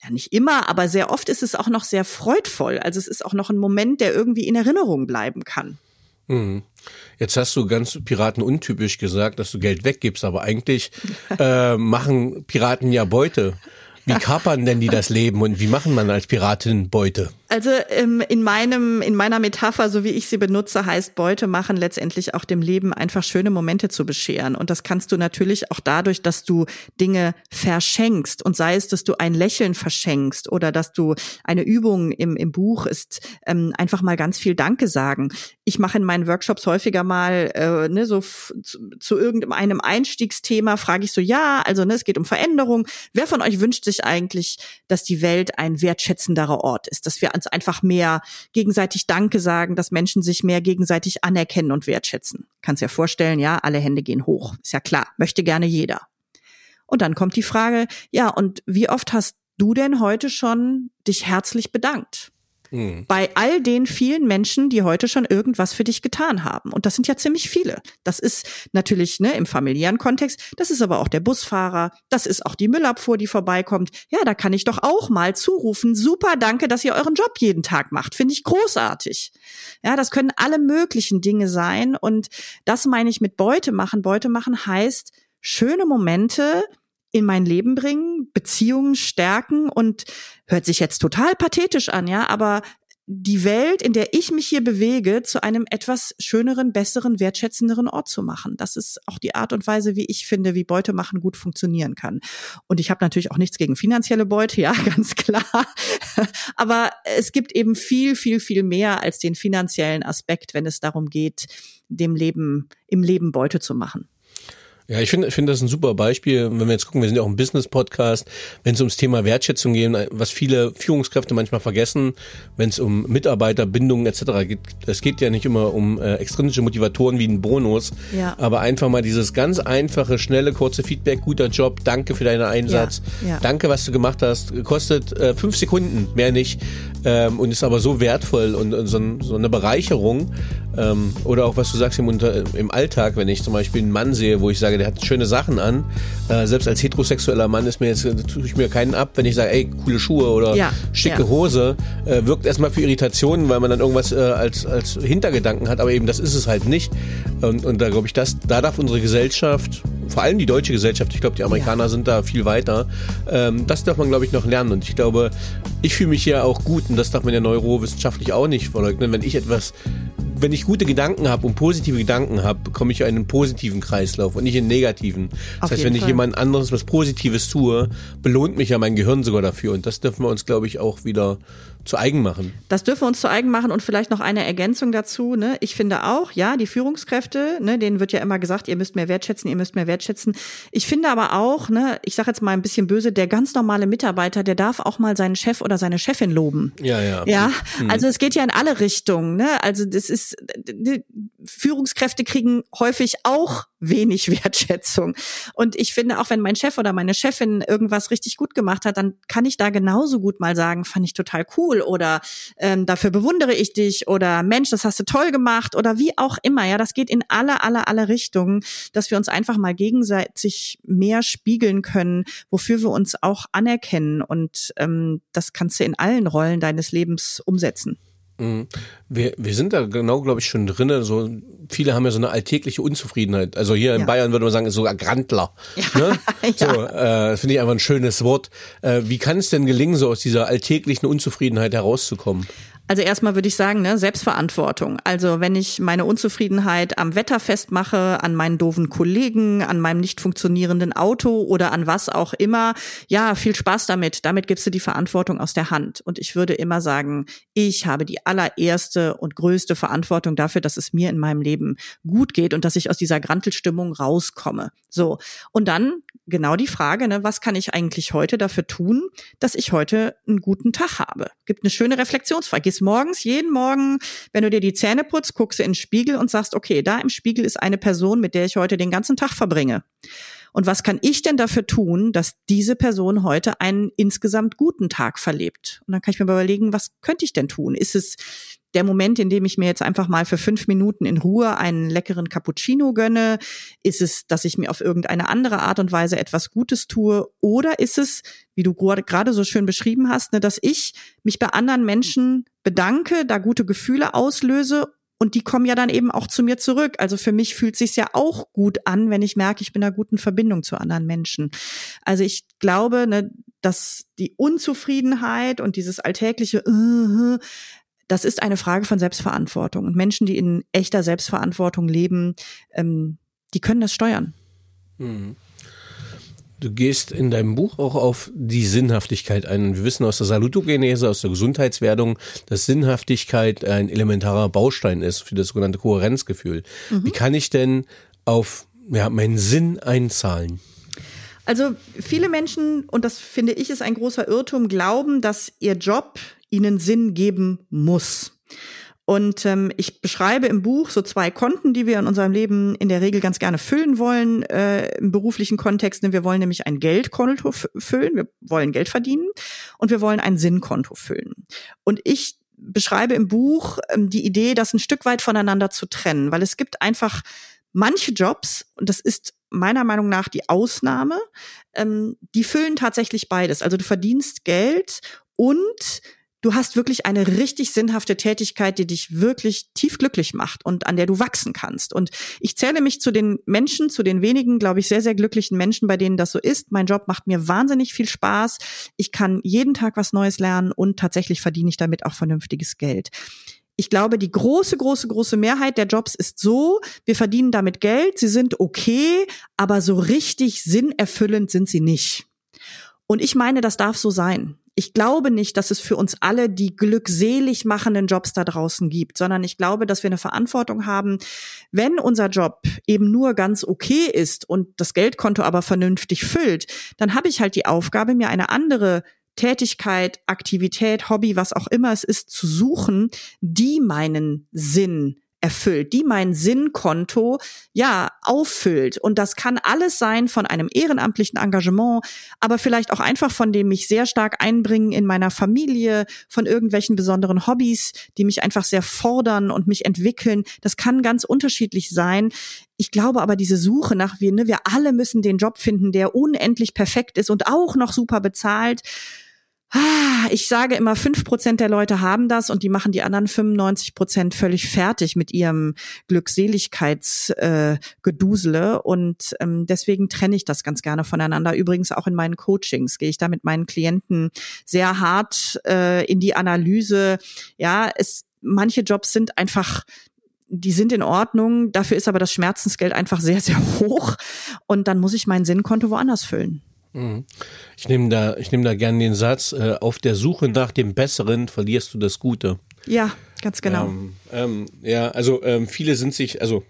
ja nicht immer, aber sehr oft ist es auch noch sehr freudvoll. Also es ist auch noch ein Moment, der irgendwie in Erinnerung bleiben kann. Mhm. Jetzt hast du ganz Piraten untypisch gesagt, dass du Geld weggibst, aber eigentlich äh, machen Piraten ja Beute. Wie kapern denn die das Leben und wie machen man als Piratin Beute? Also ähm, in meinem, in meiner Metapher, so wie ich sie benutze, heißt Beute machen letztendlich auch dem Leben einfach schöne Momente zu bescheren. Und das kannst du natürlich auch dadurch, dass du Dinge verschenkst und sei es, dass du ein Lächeln verschenkst oder dass du eine Übung im, im Buch ist, ähm, einfach mal ganz viel Danke sagen. Ich mache in meinen Workshops häufiger mal äh, ne, so zu, zu irgendeinem Einstiegsthema, frage ich so, ja, also ne, es geht um Veränderung. Wer von euch wünscht sich eigentlich, dass die Welt ein wertschätzenderer Ort ist, dass wir uns einfach mehr gegenseitig Danke sagen, dass Menschen sich mehr gegenseitig anerkennen und wertschätzen. Kannst dir vorstellen, ja, alle Hände gehen hoch. Ist ja klar, möchte gerne jeder. Und dann kommt die Frage, ja, und wie oft hast du denn heute schon dich herzlich bedankt? Mhm. Bei all den vielen Menschen, die heute schon irgendwas für dich getan haben. Und das sind ja ziemlich viele. Das ist natürlich ne, im familiären Kontext, das ist aber auch der Busfahrer, das ist auch die Müllabfuhr, die vorbeikommt. Ja, da kann ich doch auch mal zurufen, super, danke, dass ihr euren Job jeden Tag macht. Finde ich großartig. Ja, das können alle möglichen Dinge sein. Und das meine ich mit Beute machen. Beute machen heißt, schöne Momente in mein Leben bringen, Beziehungen stärken und hört sich jetzt total pathetisch an, ja, aber die Welt, in der ich mich hier bewege, zu einem etwas schöneren, besseren, wertschätzenderen Ort zu machen. Das ist auch die Art und Weise, wie ich finde, wie Beute machen gut funktionieren kann. Und ich habe natürlich auch nichts gegen finanzielle Beute, ja, ganz klar. Aber es gibt eben viel, viel, viel mehr als den finanziellen Aspekt, wenn es darum geht, dem Leben, im Leben Beute zu machen. Ja, ich finde, ich finde das ein super Beispiel. Wenn wir jetzt gucken, wir sind ja auch ein Business-Podcast, wenn es ums Thema Wertschätzung geht, was viele Führungskräfte manchmal vergessen, wenn es um Mitarbeiterbindungen etc. geht. Es geht ja nicht immer um äh, extrinsische Motivatoren wie ein Bonus, ja. aber einfach mal dieses ganz einfache, schnelle, kurze Feedback, guter Job, danke für deinen Einsatz, ja, ja. danke, was du gemacht hast, kostet äh, fünf Sekunden, mehr nicht ähm, und ist aber so wertvoll und, und so, so, eine Bereicherung. Ähm, oder auch was du sagst im, im Alltag, wenn ich zum Beispiel einen Mann sehe, wo ich sage, der hat schöne Sachen an. Äh, selbst als heterosexueller Mann ist mir jetzt, tue ich mir keinen ab, wenn ich sage, ey, coole Schuhe oder ja, schicke ja. Hose, äh, wirkt erstmal für Irritationen, weil man dann irgendwas äh, als, als Hintergedanken hat, aber eben das ist es halt nicht. Und, und da glaube ich, das, da darf unsere Gesellschaft, vor allem die deutsche Gesellschaft, ich glaube, die Amerikaner ja. sind da viel weiter, ähm, das darf man, glaube ich, noch lernen. Und ich glaube, ich fühle mich ja auch gut und das darf man ja neurowissenschaftlich auch nicht verleugnen, wenn ich etwas wenn ich gute Gedanken habe und positive Gedanken habe, komme ich in einen positiven Kreislauf und nicht in einen negativen. Das Auf heißt, wenn ich jemand anderes was Positives tue, belohnt mich ja mein Gehirn sogar dafür. Und das dürfen wir uns, glaube ich, auch wieder zu eigen machen. Das dürfen wir uns zu eigen machen und vielleicht noch eine Ergänzung dazu. Ne? Ich finde auch, ja, die Führungskräfte, ne, denen wird ja immer gesagt, ihr müsst mehr wertschätzen, ihr müsst mehr wertschätzen. Ich finde aber auch, ne, ich sage jetzt mal ein bisschen böse, der ganz normale Mitarbeiter, der darf auch mal seinen Chef oder seine Chefin loben. Ja, ja. Ja, mhm. also es geht ja in alle Richtungen. Ne? Also das ist, die Führungskräfte kriegen häufig auch wenig Wertschätzung. Und ich finde, auch wenn mein Chef oder meine Chefin irgendwas richtig gut gemacht hat, dann kann ich da genauso gut mal sagen, fand ich total cool oder ähm, dafür bewundere ich dich oder Mensch, das hast du toll gemacht oder wie auch immer. Ja, das geht in alle, alle, alle Richtungen, dass wir uns einfach mal gegenseitig mehr spiegeln können, wofür wir uns auch anerkennen. Und ähm, das kannst du in allen Rollen deines Lebens umsetzen. Mhm. Wir, wir sind da genau, glaube ich, schon drinne. So viele haben ja so eine alltägliche Unzufriedenheit. Also hier in ja. Bayern würde man sagen, ist sogar Grandler. Ja. Ne? ja. So, äh, finde ich einfach ein schönes Wort. Äh, wie kann es denn gelingen, so aus dieser alltäglichen Unzufriedenheit herauszukommen? Also erstmal würde ich sagen, ne, Selbstverantwortung. Also wenn ich meine Unzufriedenheit am Wetter festmache, an meinen doofen Kollegen, an meinem nicht funktionierenden Auto oder an was auch immer, ja, viel Spaß damit. Damit gibst du die Verantwortung aus der Hand. Und ich würde immer sagen, ich habe die allererste und größte Verantwortung dafür, dass es mir in meinem Leben gut geht und dass ich aus dieser Grantelstimmung rauskomme. So. Und dann genau die Frage, ne, was kann ich eigentlich heute dafür tun, dass ich heute einen guten Tag habe? Gibt eine schöne Reflexionsfrage morgens, jeden Morgen, wenn du dir die Zähne putzt, guckst du in den Spiegel und sagst, okay, da im Spiegel ist eine Person, mit der ich heute den ganzen Tag verbringe. Und was kann ich denn dafür tun, dass diese Person heute einen insgesamt guten Tag verlebt? Und dann kann ich mir überlegen, was könnte ich denn tun? Ist es der Moment, in dem ich mir jetzt einfach mal für fünf Minuten in Ruhe einen leckeren Cappuccino gönne? Ist es, dass ich mir auf irgendeine andere Art und Weise etwas Gutes tue? Oder ist es, wie du gerade so schön beschrieben hast, ne, dass ich mich bei anderen Menschen bedanke, da gute Gefühle auslöse und die kommen ja dann eben auch zu mir zurück. Also für mich fühlt sich ja auch gut an, wenn ich merke, ich bin in einer guten Verbindung zu anderen Menschen. Also ich glaube, ne, dass die Unzufriedenheit und dieses alltägliche uh, das ist eine Frage von Selbstverantwortung. Und Menschen, die in echter Selbstverantwortung leben, ähm, die können das steuern. Mhm. Du gehst in deinem Buch auch auf die Sinnhaftigkeit ein. Wir wissen aus der Salutogenese, aus der Gesundheitswerdung, dass Sinnhaftigkeit ein elementarer Baustein ist für das sogenannte Kohärenzgefühl. Mhm. Wie kann ich denn auf ja, meinen Sinn einzahlen? Also viele Menschen, und das finde ich ist ein großer Irrtum, glauben, dass ihr Job ihnen Sinn geben muss. Und ähm, ich beschreibe im Buch so zwei Konten, die wir in unserem Leben in der Regel ganz gerne füllen wollen, äh, im beruflichen Kontext. Wir wollen nämlich ein Geldkonto füllen, wir wollen Geld verdienen und wir wollen ein Sinnkonto füllen. Und ich beschreibe im Buch ähm, die Idee, das ein Stück weit voneinander zu trennen, weil es gibt einfach manche Jobs, und das ist meiner Meinung nach die Ausnahme, ähm, die füllen tatsächlich beides. Also du verdienst Geld und du hast wirklich eine richtig sinnhafte Tätigkeit, die dich wirklich tief glücklich macht und an der du wachsen kannst. Und ich zähle mich zu den Menschen, zu den wenigen, glaube ich, sehr, sehr glücklichen Menschen, bei denen das so ist. Mein Job macht mir wahnsinnig viel Spaß. Ich kann jeden Tag was Neues lernen und tatsächlich verdiene ich damit auch vernünftiges Geld. Ich glaube, die große, große, große Mehrheit der Jobs ist so, wir verdienen damit Geld, sie sind okay, aber so richtig sinnerfüllend sind sie nicht. Und ich meine, das darf so sein ich glaube nicht, dass es für uns alle die glückselig machenden Jobs da draußen gibt, sondern ich glaube, dass wir eine Verantwortung haben, wenn unser Job eben nur ganz okay ist und das Geldkonto aber vernünftig füllt, dann habe ich halt die Aufgabe, mir eine andere Tätigkeit, Aktivität, Hobby, was auch immer es ist, zu suchen, die meinen Sinn erfüllt, die mein Sinnkonto ja auffüllt. Und das kann alles sein von einem ehrenamtlichen Engagement, aber vielleicht auch einfach von dem mich sehr stark einbringen in meiner Familie, von irgendwelchen besonderen Hobbys, die mich einfach sehr fordern und mich entwickeln. Das kann ganz unterschiedlich sein. Ich glaube aber, diese Suche nach wir, ne, wir alle müssen den Job finden, der unendlich perfekt ist und auch noch super bezahlt Ah, ich sage immer, fünf Prozent der Leute haben das und die machen die anderen 95 Prozent völlig fertig mit ihrem Glückseligkeitsgedusele. Äh, und ähm, deswegen trenne ich das ganz gerne voneinander. Übrigens auch in meinen Coachings gehe ich da mit meinen Klienten sehr hart äh, in die Analyse. Ja, es, manche Jobs sind einfach die sind in Ordnung, dafür ist aber das Schmerzensgeld einfach sehr, sehr hoch und dann muss ich mein Sinnkonto woanders füllen. Mhm. Ich nehme da, ich nehme da gerne den Satz: äh, Auf der Suche nach dem Besseren verlierst du das Gute. Ja, ganz genau. Ähm, ähm, ja, also ähm, viele sind sich, also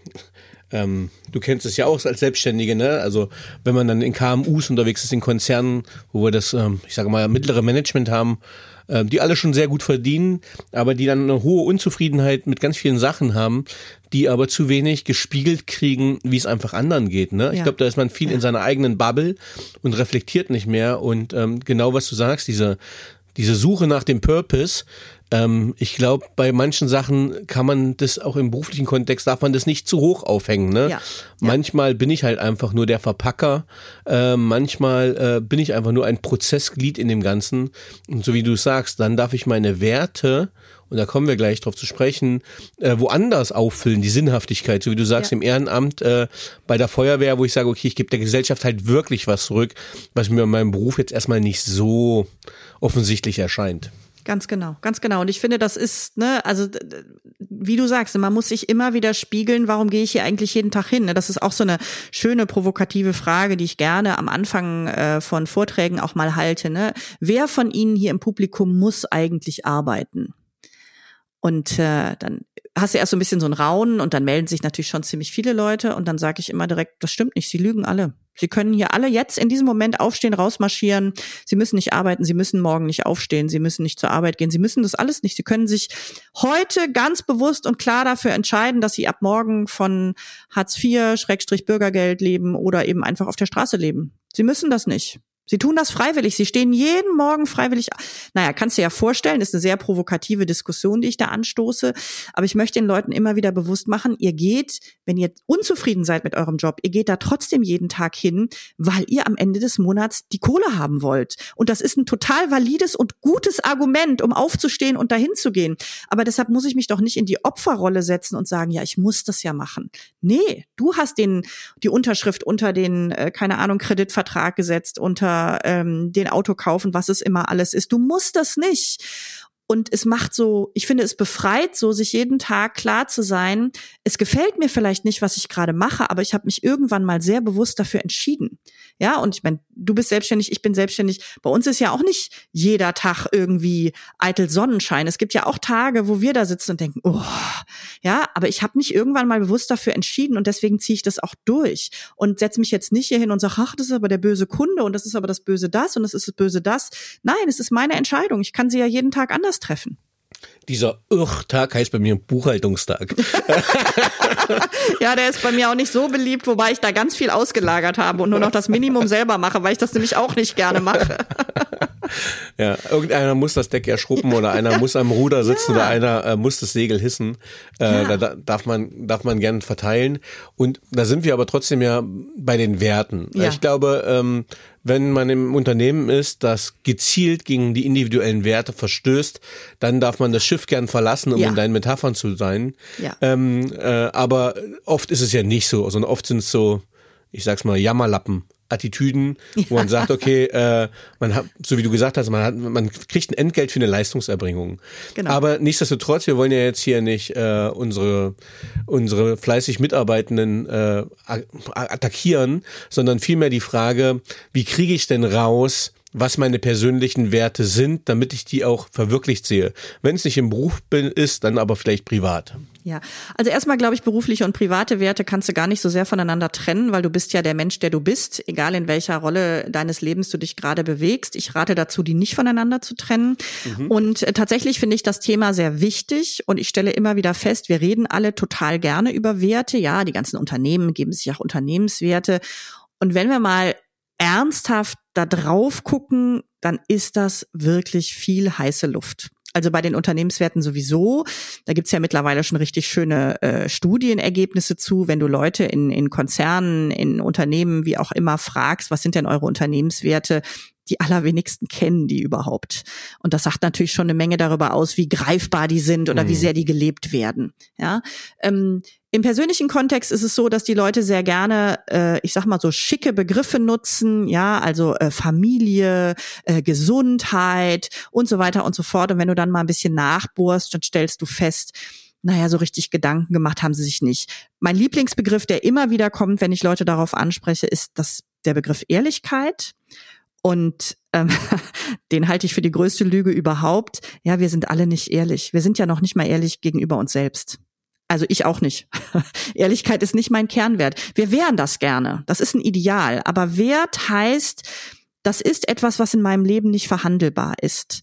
ähm, du kennst es ja auch als Selbstständige, ne? Also wenn man dann in KMUs unterwegs ist, in Konzernen, wo wir das, ähm, ich sage mal, mittlere Management haben, äh, die alle schon sehr gut verdienen, aber die dann eine hohe Unzufriedenheit mit ganz vielen Sachen haben, die aber zu wenig gespiegelt kriegen, wie es einfach anderen geht. Ne? Ja. Ich glaube, da ist man viel ja. in seiner eigenen Bubble und reflektiert nicht mehr. Und ähm, genau was du sagst, diese diese Suche nach dem Purpose, ähm, ich glaube, bei manchen Sachen kann man das auch im beruflichen Kontext, darf man das nicht zu hoch aufhängen. Ne? Ja. Manchmal bin ich halt einfach nur der Verpacker, äh, manchmal äh, bin ich einfach nur ein Prozessglied in dem Ganzen. Und so wie du sagst, dann darf ich meine Werte und da kommen wir gleich drauf zu sprechen, äh, woanders auffüllen, die Sinnhaftigkeit, so wie du sagst, ja. im Ehrenamt, äh, bei der Feuerwehr, wo ich sage, okay, ich gebe der Gesellschaft halt wirklich was zurück, was mir in meinem Beruf jetzt erstmal nicht so offensichtlich erscheint. Ganz genau, ganz genau. Und ich finde, das ist, ne, also wie du sagst, man muss sich immer wieder spiegeln, warum gehe ich hier eigentlich jeden Tag hin? Ne? Das ist auch so eine schöne provokative Frage, die ich gerne am Anfang äh, von Vorträgen auch mal halte. Ne? Wer von Ihnen hier im Publikum muss eigentlich arbeiten? Und äh, dann hast du erst so ein bisschen so ein Raunen und dann melden sich natürlich schon ziemlich viele Leute und dann sage ich immer direkt, das stimmt nicht, sie lügen alle. Sie können hier alle jetzt in diesem Moment aufstehen, rausmarschieren. Sie müssen nicht arbeiten, sie müssen morgen nicht aufstehen, sie müssen nicht zur Arbeit gehen, sie müssen das alles nicht. Sie können sich heute ganz bewusst und klar dafür entscheiden, dass sie ab morgen von Hartz IV, Schrägstrich Bürgergeld leben oder eben einfach auf der Straße leben. Sie müssen das nicht. Sie tun das freiwillig. Sie stehen jeden Morgen freiwillig. Naja, kannst du ja vorstellen, ist eine sehr provokative Diskussion, die ich da anstoße. Aber ich möchte den Leuten immer wieder bewusst machen, ihr geht, wenn ihr unzufrieden seid mit eurem Job, ihr geht da trotzdem jeden Tag hin, weil ihr am Ende des Monats die Kohle haben wollt. Und das ist ein total valides und gutes Argument, um aufzustehen und dahin zu gehen. Aber deshalb muss ich mich doch nicht in die Opferrolle setzen und sagen, ja, ich muss das ja machen. Nee, du hast den, die Unterschrift unter den, äh, keine Ahnung, Kreditvertrag gesetzt, unter ähm, den Auto kaufen, was es immer alles ist. Du musst das nicht. Und es macht so, ich finde, es befreit so, sich jeden Tag klar zu sein, es gefällt mir vielleicht nicht, was ich gerade mache, aber ich habe mich irgendwann mal sehr bewusst dafür entschieden. Ja, und ich meine, du bist selbstständig, ich bin selbstständig. Bei uns ist ja auch nicht jeder Tag irgendwie eitel Sonnenschein. Es gibt ja auch Tage, wo wir da sitzen und denken, oh, ja, aber ich habe mich irgendwann mal bewusst dafür entschieden und deswegen ziehe ich das auch durch und setze mich jetzt nicht hier hin und sage, ach, das ist aber der böse Kunde und das ist aber das böse das und das ist das böse das. Nein, es ist meine Entscheidung. Ich kann sie ja jeden Tag anders treffen. Dieser Irrtag heißt bei mir Buchhaltungstag. ja, der ist bei mir auch nicht so beliebt, wobei ich da ganz viel ausgelagert habe und nur noch das Minimum selber mache, weil ich das nämlich auch nicht gerne mache. ja, irgendeiner muss das Deck erschruppen oder einer muss am Ruder sitzen ja. oder einer äh, muss das Segel hissen. Äh, ja. Da darf man, darf man gern verteilen. Und da sind wir aber trotzdem ja bei den Werten. Ja. Ich glaube, ähm, wenn man im Unternehmen ist, das gezielt gegen die individuellen Werte verstößt, dann darf man das Schiff gern verlassen, um ja. in deinen Metaphern zu sein. Ja. Ähm, äh, aber oft ist es ja nicht so, sondern oft sind es so, ich sag's mal, Jammerlappen. Attitüden, wo man sagt, okay, äh, man hat, so wie du gesagt hast, man hat, man kriegt ein Entgelt für eine Leistungserbringung. Genau. Aber nichtsdestotrotz, wir wollen ja jetzt hier nicht äh, unsere unsere fleißig Mitarbeitenden äh, attackieren, sondern vielmehr die Frage, wie kriege ich denn raus, was meine persönlichen Werte sind, damit ich die auch verwirklicht sehe. Wenn es nicht im Beruf bin, ist, dann aber vielleicht privat. Ja, also erstmal glaube ich, berufliche und private Werte kannst du gar nicht so sehr voneinander trennen, weil du bist ja der Mensch, der du bist, egal in welcher Rolle deines Lebens du dich gerade bewegst. Ich rate dazu, die nicht voneinander zu trennen. Mhm. Und äh, tatsächlich finde ich das Thema sehr wichtig und ich stelle immer wieder fest, wir reden alle total gerne über Werte. Ja, die ganzen Unternehmen geben sich auch Unternehmenswerte. Und wenn wir mal ernsthaft da drauf gucken, dann ist das wirklich viel heiße Luft. Also bei den Unternehmenswerten sowieso. Da gibt's ja mittlerweile schon richtig schöne äh, Studienergebnisse zu, wenn du Leute in, in Konzernen, in Unternehmen, wie auch immer fragst, was sind denn eure Unternehmenswerte? die allerwenigsten kennen die überhaupt. Und das sagt natürlich schon eine Menge darüber aus, wie greifbar die sind oder mhm. wie sehr die gelebt werden. Ja, ähm, im persönlichen Kontext ist es so, dass die Leute sehr gerne, äh, ich sag mal so schicke Begriffe nutzen, ja, also äh, Familie, äh, Gesundheit und so weiter und so fort. Und wenn du dann mal ein bisschen nachbohrst, dann stellst du fest, naja, so richtig Gedanken gemacht haben sie sich nicht. Mein Lieblingsbegriff, der immer wieder kommt, wenn ich Leute darauf anspreche, ist das der Begriff Ehrlichkeit. Und ähm, den halte ich für die größte Lüge überhaupt. Ja, wir sind alle nicht ehrlich. Wir sind ja noch nicht mal ehrlich gegenüber uns selbst. Also ich auch nicht. Ehrlichkeit ist nicht mein Kernwert. Wir wären das gerne. Das ist ein Ideal. Aber Wert heißt, das ist etwas, was in meinem Leben nicht verhandelbar ist.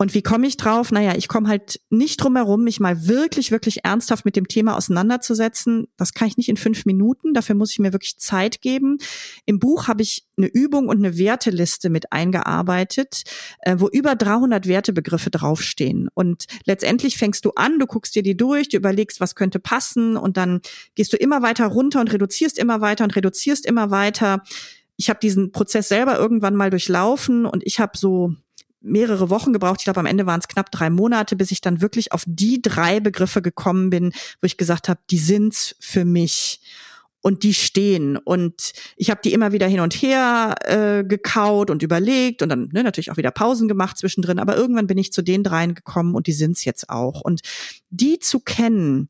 Und wie komme ich drauf? Naja, ich komme halt nicht drum herum, mich mal wirklich, wirklich ernsthaft mit dem Thema auseinanderzusetzen. Das kann ich nicht in fünf Minuten. Dafür muss ich mir wirklich Zeit geben. Im Buch habe ich eine Übung und eine Werteliste mit eingearbeitet, äh, wo über 300 Wertebegriffe draufstehen. Und letztendlich fängst du an, du guckst dir die durch, du überlegst, was könnte passen und dann gehst du immer weiter runter und reduzierst immer weiter und reduzierst immer weiter. Ich habe diesen Prozess selber irgendwann mal durchlaufen und ich habe so mehrere Wochen gebraucht. Ich glaube, am Ende waren es knapp drei Monate, bis ich dann wirklich auf die drei Begriffe gekommen bin, wo ich gesagt habe, die sind's für mich und die stehen. Und ich habe die immer wieder hin und her äh, gekaut und überlegt und dann ne, natürlich auch wieder Pausen gemacht zwischendrin. Aber irgendwann bin ich zu den dreien gekommen und die sind's jetzt auch. Und die zu kennen,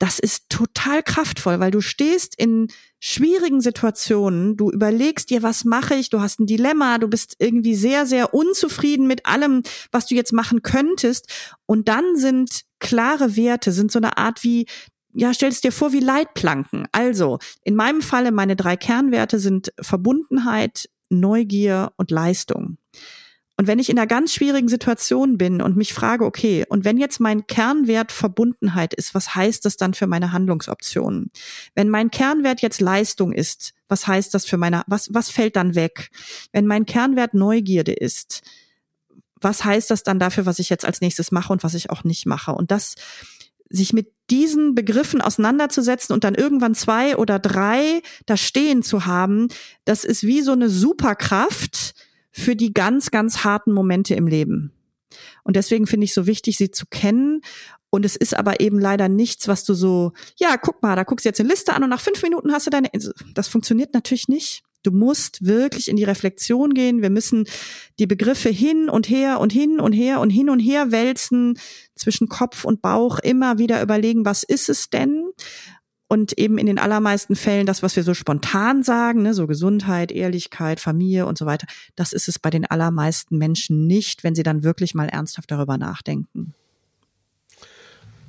das ist total kraftvoll, weil du stehst in schwierigen Situationen, du überlegst dir, was mache ich, du hast ein Dilemma, du bist irgendwie sehr, sehr unzufrieden mit allem, was du jetzt machen könntest. Und dann sind klare Werte, sind so eine Art wie, ja, stellst dir vor wie Leitplanken. Also, in meinem Falle, meine drei Kernwerte sind Verbundenheit, Neugier und Leistung. Und wenn ich in einer ganz schwierigen Situation bin und mich frage, okay, und wenn jetzt mein Kernwert Verbundenheit ist, was heißt das dann für meine Handlungsoptionen? Wenn mein Kernwert jetzt Leistung ist, was heißt das für meine, was, was fällt dann weg? Wenn mein Kernwert Neugierde ist, was heißt das dann dafür, was ich jetzt als nächstes mache und was ich auch nicht mache? Und das, sich mit diesen Begriffen auseinanderzusetzen und dann irgendwann zwei oder drei da stehen zu haben, das ist wie so eine Superkraft, für die ganz, ganz harten Momente im Leben. Und deswegen finde ich so wichtig, sie zu kennen. Und es ist aber eben leider nichts, was du so, ja, guck mal, da guckst du jetzt eine Liste an und nach fünf Minuten hast du deine, das funktioniert natürlich nicht. Du musst wirklich in die Reflexion gehen. Wir müssen die Begriffe hin und her und hin und her und hin und her wälzen zwischen Kopf und Bauch, immer wieder überlegen, was ist es denn? Und eben in den allermeisten Fällen das, was wir so spontan sagen, ne, so Gesundheit, Ehrlichkeit, Familie und so weiter, das ist es bei den allermeisten Menschen nicht, wenn sie dann wirklich mal ernsthaft darüber nachdenken.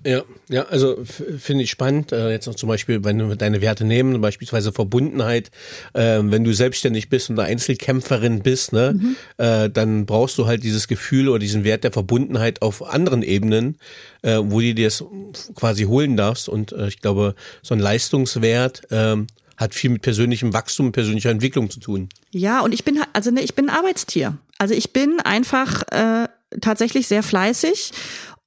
Ja, ja, also finde ich spannend. Äh, jetzt noch zum Beispiel, wenn wir deine Werte nehmen, beispielsweise Verbundenheit, äh, wenn du selbstständig bist und eine Einzelkämpferin bist, ne, mhm. äh, dann brauchst du halt dieses Gefühl oder diesen Wert der Verbundenheit auf anderen Ebenen, äh, wo du dir das quasi holen darfst. Und äh, ich glaube, so ein Leistungswert ähm, hat viel mit persönlichem Wachstum, persönlicher Entwicklung zu tun. Ja, und ich bin also ne, ich bin ein Arbeitstier. Also ich bin einfach äh, tatsächlich sehr fleißig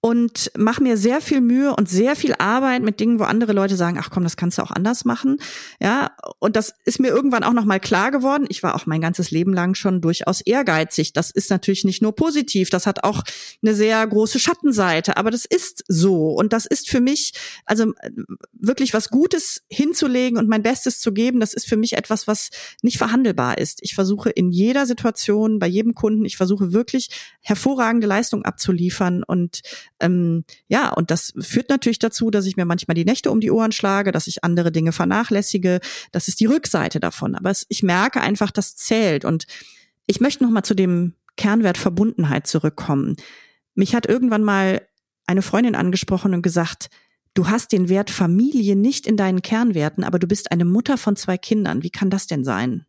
und mache mir sehr viel Mühe und sehr viel Arbeit mit Dingen, wo andere Leute sagen, ach komm, das kannst du auch anders machen. Ja, und das ist mir irgendwann auch noch mal klar geworden. Ich war auch mein ganzes Leben lang schon durchaus ehrgeizig. Das ist natürlich nicht nur positiv, das hat auch eine sehr große Schattenseite, aber das ist so und das ist für mich also wirklich was Gutes hinzulegen und mein Bestes zu geben, das ist für mich etwas, was nicht verhandelbar ist. Ich versuche in jeder Situation, bei jedem Kunden, ich versuche wirklich hervorragende Leistung abzuliefern und ähm, ja, und das führt natürlich dazu, dass ich mir manchmal die Nächte um die Ohren schlage, dass ich andere Dinge vernachlässige. Das ist die Rückseite davon. Aber es, ich merke einfach, das zählt. Und ich möchte noch mal zu dem Kernwert Verbundenheit zurückkommen. Mich hat irgendwann mal eine Freundin angesprochen und gesagt, du hast den Wert Familie nicht in deinen Kernwerten, aber du bist eine Mutter von zwei Kindern. Wie kann das denn sein?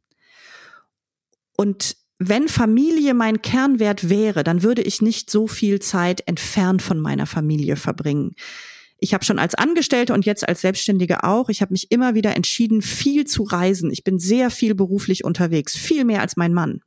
Und wenn Familie mein Kernwert wäre, dann würde ich nicht so viel Zeit entfernt von meiner Familie verbringen. Ich habe schon als Angestellte und jetzt als Selbstständige auch, ich habe mich immer wieder entschieden, viel zu reisen. Ich bin sehr viel beruflich unterwegs, viel mehr als mein Mann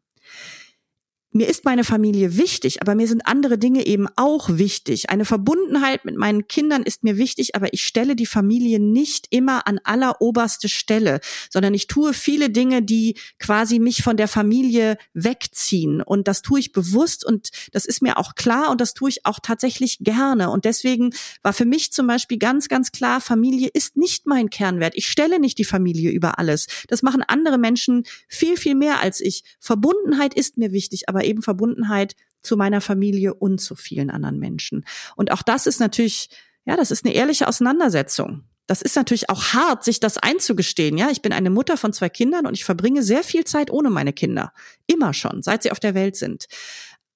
mir ist meine Familie wichtig, aber mir sind andere Dinge eben auch wichtig. Eine Verbundenheit mit meinen Kindern ist mir wichtig, aber ich stelle die Familie nicht immer an alleroberste Stelle, sondern ich tue viele Dinge, die quasi mich von der Familie wegziehen. Und das tue ich bewusst und das ist mir auch klar und das tue ich auch tatsächlich gerne. Und deswegen war für mich zum Beispiel ganz, ganz klar, Familie ist nicht mein Kernwert. Ich stelle nicht die Familie über alles. Das machen andere Menschen viel, viel mehr als ich. Verbundenheit ist mir wichtig, aber aber eben Verbundenheit zu meiner Familie und zu vielen anderen Menschen. Und auch das ist natürlich, ja, das ist eine ehrliche Auseinandersetzung. Das ist natürlich auch hart, sich das einzugestehen. Ja, ich bin eine Mutter von zwei Kindern und ich verbringe sehr viel Zeit ohne meine Kinder. Immer schon, seit sie auf der Welt sind.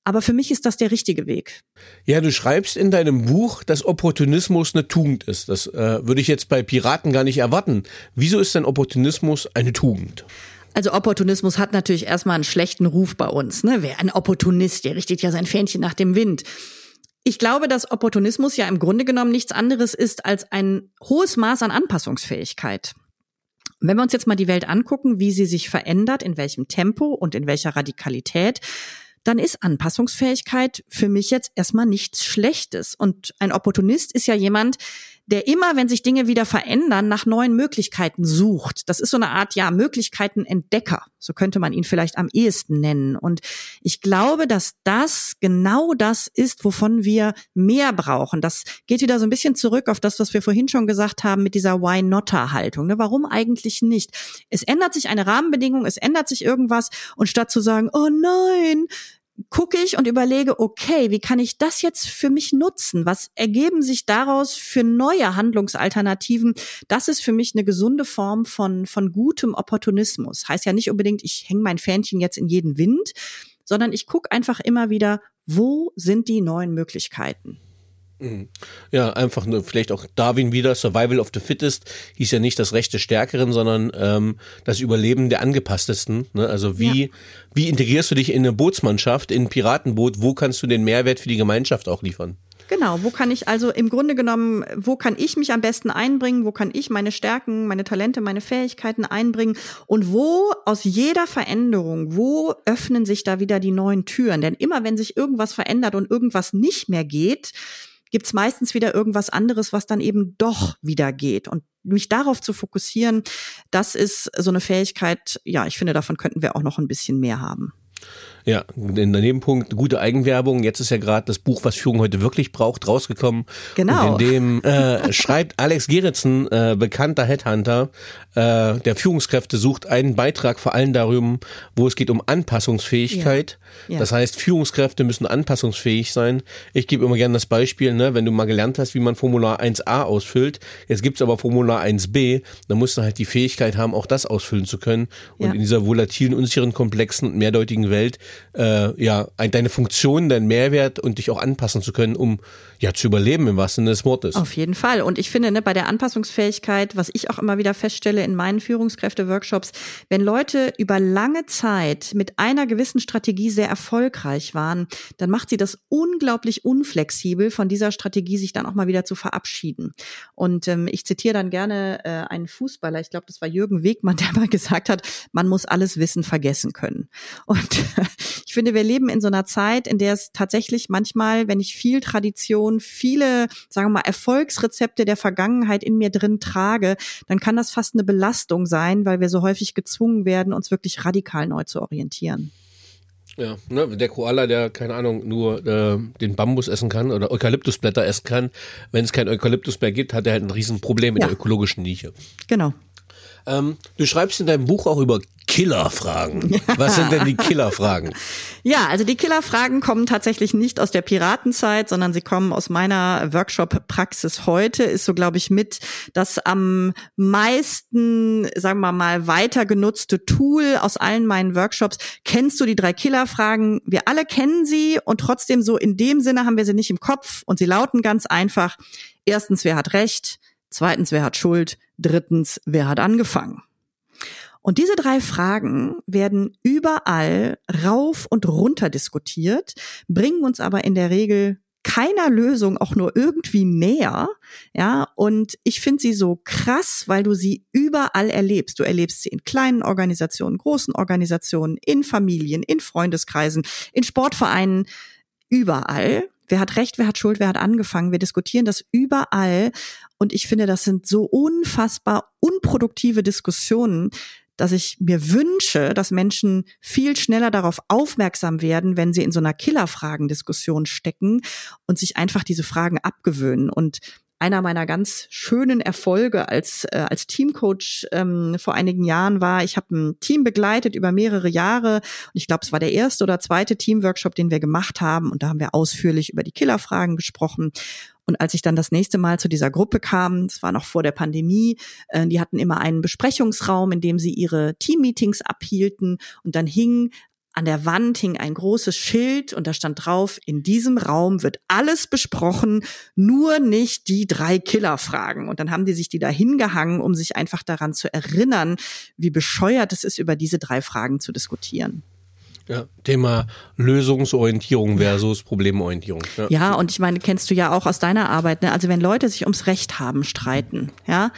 Aber für mich ist das der richtige Weg. Ja, du schreibst in deinem Buch, dass Opportunismus eine Tugend ist. Das äh, würde ich jetzt bei Piraten gar nicht erwarten. Wieso ist denn Opportunismus eine Tugend? Also Opportunismus hat natürlich erstmal einen schlechten Ruf bei uns. Ne? Wer ein Opportunist, der richtet ja sein Fähnchen nach dem Wind. Ich glaube, dass Opportunismus ja im Grunde genommen nichts anderes ist als ein hohes Maß an Anpassungsfähigkeit. Wenn wir uns jetzt mal die Welt angucken, wie sie sich verändert, in welchem Tempo und in welcher Radikalität, dann ist Anpassungsfähigkeit für mich jetzt erstmal nichts Schlechtes. Und ein Opportunist ist ja jemand, der immer, wenn sich Dinge wieder verändern, nach neuen Möglichkeiten sucht. Das ist so eine Art, ja, Möglichkeitenentdecker. So könnte man ihn vielleicht am ehesten nennen. Und ich glaube, dass das genau das ist, wovon wir mehr brauchen. Das geht wieder so ein bisschen zurück auf das, was wir vorhin schon gesagt haben mit dieser Why-Notter-Haltung. Ne? Warum eigentlich nicht? Es ändert sich eine Rahmenbedingung, es ändert sich irgendwas und statt zu sagen, oh nein, gucke ich und überlege, okay, wie kann ich das jetzt für mich nutzen? Was ergeben sich daraus für neue Handlungsalternativen? Das ist für mich eine gesunde Form von, von gutem Opportunismus. Heißt ja nicht unbedingt, ich hänge mein Fähnchen jetzt in jeden Wind, sondern ich gucke einfach immer wieder, wo sind die neuen Möglichkeiten? Ja, einfach nur vielleicht auch Darwin wieder, Survival of the Fittest, hieß ja nicht das Recht des Stärkeren, sondern ähm, das Überleben der Angepasstesten. Ne? Also wie, ja. wie integrierst du dich in eine Bootsmannschaft, in ein Piratenboot, wo kannst du den Mehrwert für die Gemeinschaft auch liefern? Genau, wo kann ich also im Grunde genommen, wo kann ich mich am besten einbringen, wo kann ich meine Stärken, meine Talente, meine Fähigkeiten einbringen und wo aus jeder Veränderung, wo öffnen sich da wieder die neuen Türen? Denn immer wenn sich irgendwas verändert und irgendwas nicht mehr geht, gibt's meistens wieder irgendwas anderes, was dann eben doch wieder geht. Und mich darauf zu fokussieren, das ist so eine Fähigkeit, ja, ich finde, davon könnten wir auch noch ein bisschen mehr haben. Ja, der Nebenpunkt, gute Eigenwerbung. Jetzt ist ja gerade das Buch, was Führung heute wirklich braucht, rausgekommen. Genau. Und in dem äh, schreibt Alex Geritzen, äh, bekannter Headhunter, äh, der Führungskräfte sucht einen Beitrag vor allem darüber, wo es geht um Anpassungsfähigkeit. Ja. Ja. Das heißt, Führungskräfte müssen anpassungsfähig sein. Ich gebe immer gerne das Beispiel, ne, wenn du mal gelernt hast, wie man Formular 1a ausfüllt, jetzt gibt's aber Formular 1b, dann musst du halt die Fähigkeit haben, auch das ausfüllen zu können. Und ja. in dieser volatilen, unsicheren, komplexen und mehrdeutigen Welt äh, ja deine Funktion, dein Mehrwert und dich auch anpassen zu können, um ja zu überleben im wahrsten Sinne des Wortes. Auf jeden Fall. Und ich finde, ne, bei der Anpassungsfähigkeit, was ich auch immer wieder feststelle in meinen Führungskräfte-Workshops, wenn Leute über lange Zeit mit einer gewissen Strategie sehr erfolgreich waren, dann macht sie das unglaublich unflexibel, von dieser Strategie sich dann auch mal wieder zu verabschieden. Und ähm, ich zitiere dann gerne äh, einen Fußballer, ich glaube, das war Jürgen Wegmann, der mal gesagt hat, man muss alles Wissen vergessen können. Und ich finde, wir leben in so einer Zeit, in der es tatsächlich manchmal, wenn ich viel Tradition, viele, sagen wir mal, Erfolgsrezepte der Vergangenheit in mir drin trage, dann kann das fast eine Belastung sein, weil wir so häufig gezwungen werden, uns wirklich radikal neu zu orientieren. Ja, ne, der Koala, der, keine Ahnung, nur äh, den Bambus essen kann oder Eukalyptusblätter essen kann, wenn es kein Eukalyptus mehr gibt, hat er halt ein Riesenproblem in ja. der ökologischen Nische. Genau. Ähm, du schreibst in deinem Buch auch über Killerfragen. Was sind denn die Killerfragen? Ja, also die Killerfragen kommen tatsächlich nicht aus der Piratenzeit, sondern sie kommen aus meiner Workshop-Praxis heute. Ist so, glaube ich, mit das am meisten, sagen wir mal, weiter genutzte Tool aus allen meinen Workshops. Kennst du die drei Killerfragen? Wir alle kennen sie und trotzdem so in dem Sinne haben wir sie nicht im Kopf und sie lauten ganz einfach. Erstens, wer hat Recht? Zweitens, wer hat Schuld? Drittens, wer hat angefangen? Und diese drei Fragen werden überall rauf und runter diskutiert, bringen uns aber in der Regel keiner Lösung auch nur irgendwie näher, ja, und ich finde sie so krass, weil du sie überall erlebst. Du erlebst sie in kleinen Organisationen, großen Organisationen, in Familien, in Freundeskreisen, in Sportvereinen, überall. Wer hat Recht, wer hat Schuld, wer hat angefangen? Wir diskutieren das überall. Und ich finde, das sind so unfassbar unproduktive Diskussionen, dass ich mir wünsche, dass Menschen viel schneller darauf aufmerksam werden, wenn sie in so einer Killerfragendiskussion stecken und sich einfach diese Fragen abgewöhnen. Und einer meiner ganz schönen Erfolge als, äh, als Teamcoach ähm, vor einigen Jahren war, ich habe ein Team begleitet über mehrere Jahre. Und ich glaube, es war der erste oder zweite Teamworkshop, den wir gemacht haben. Und da haben wir ausführlich über die Killerfragen gesprochen. Und als ich dann das nächste Mal zu dieser Gruppe kam, das war noch vor der Pandemie, äh, die hatten immer einen Besprechungsraum, in dem sie ihre Teammeetings abhielten. Und dann hing an der Wand hing ein großes Schild und da stand drauf, in diesem Raum wird alles besprochen, nur nicht die drei Killerfragen. Und dann haben die sich die da hingehangen, um sich einfach daran zu erinnern, wie bescheuert es ist, über diese drei Fragen zu diskutieren. Ja, Thema Lösungsorientierung versus Problemorientierung. Ja. ja, und ich meine, kennst du ja auch aus deiner Arbeit, ne? Also wenn Leute sich ums Recht haben streiten, ja,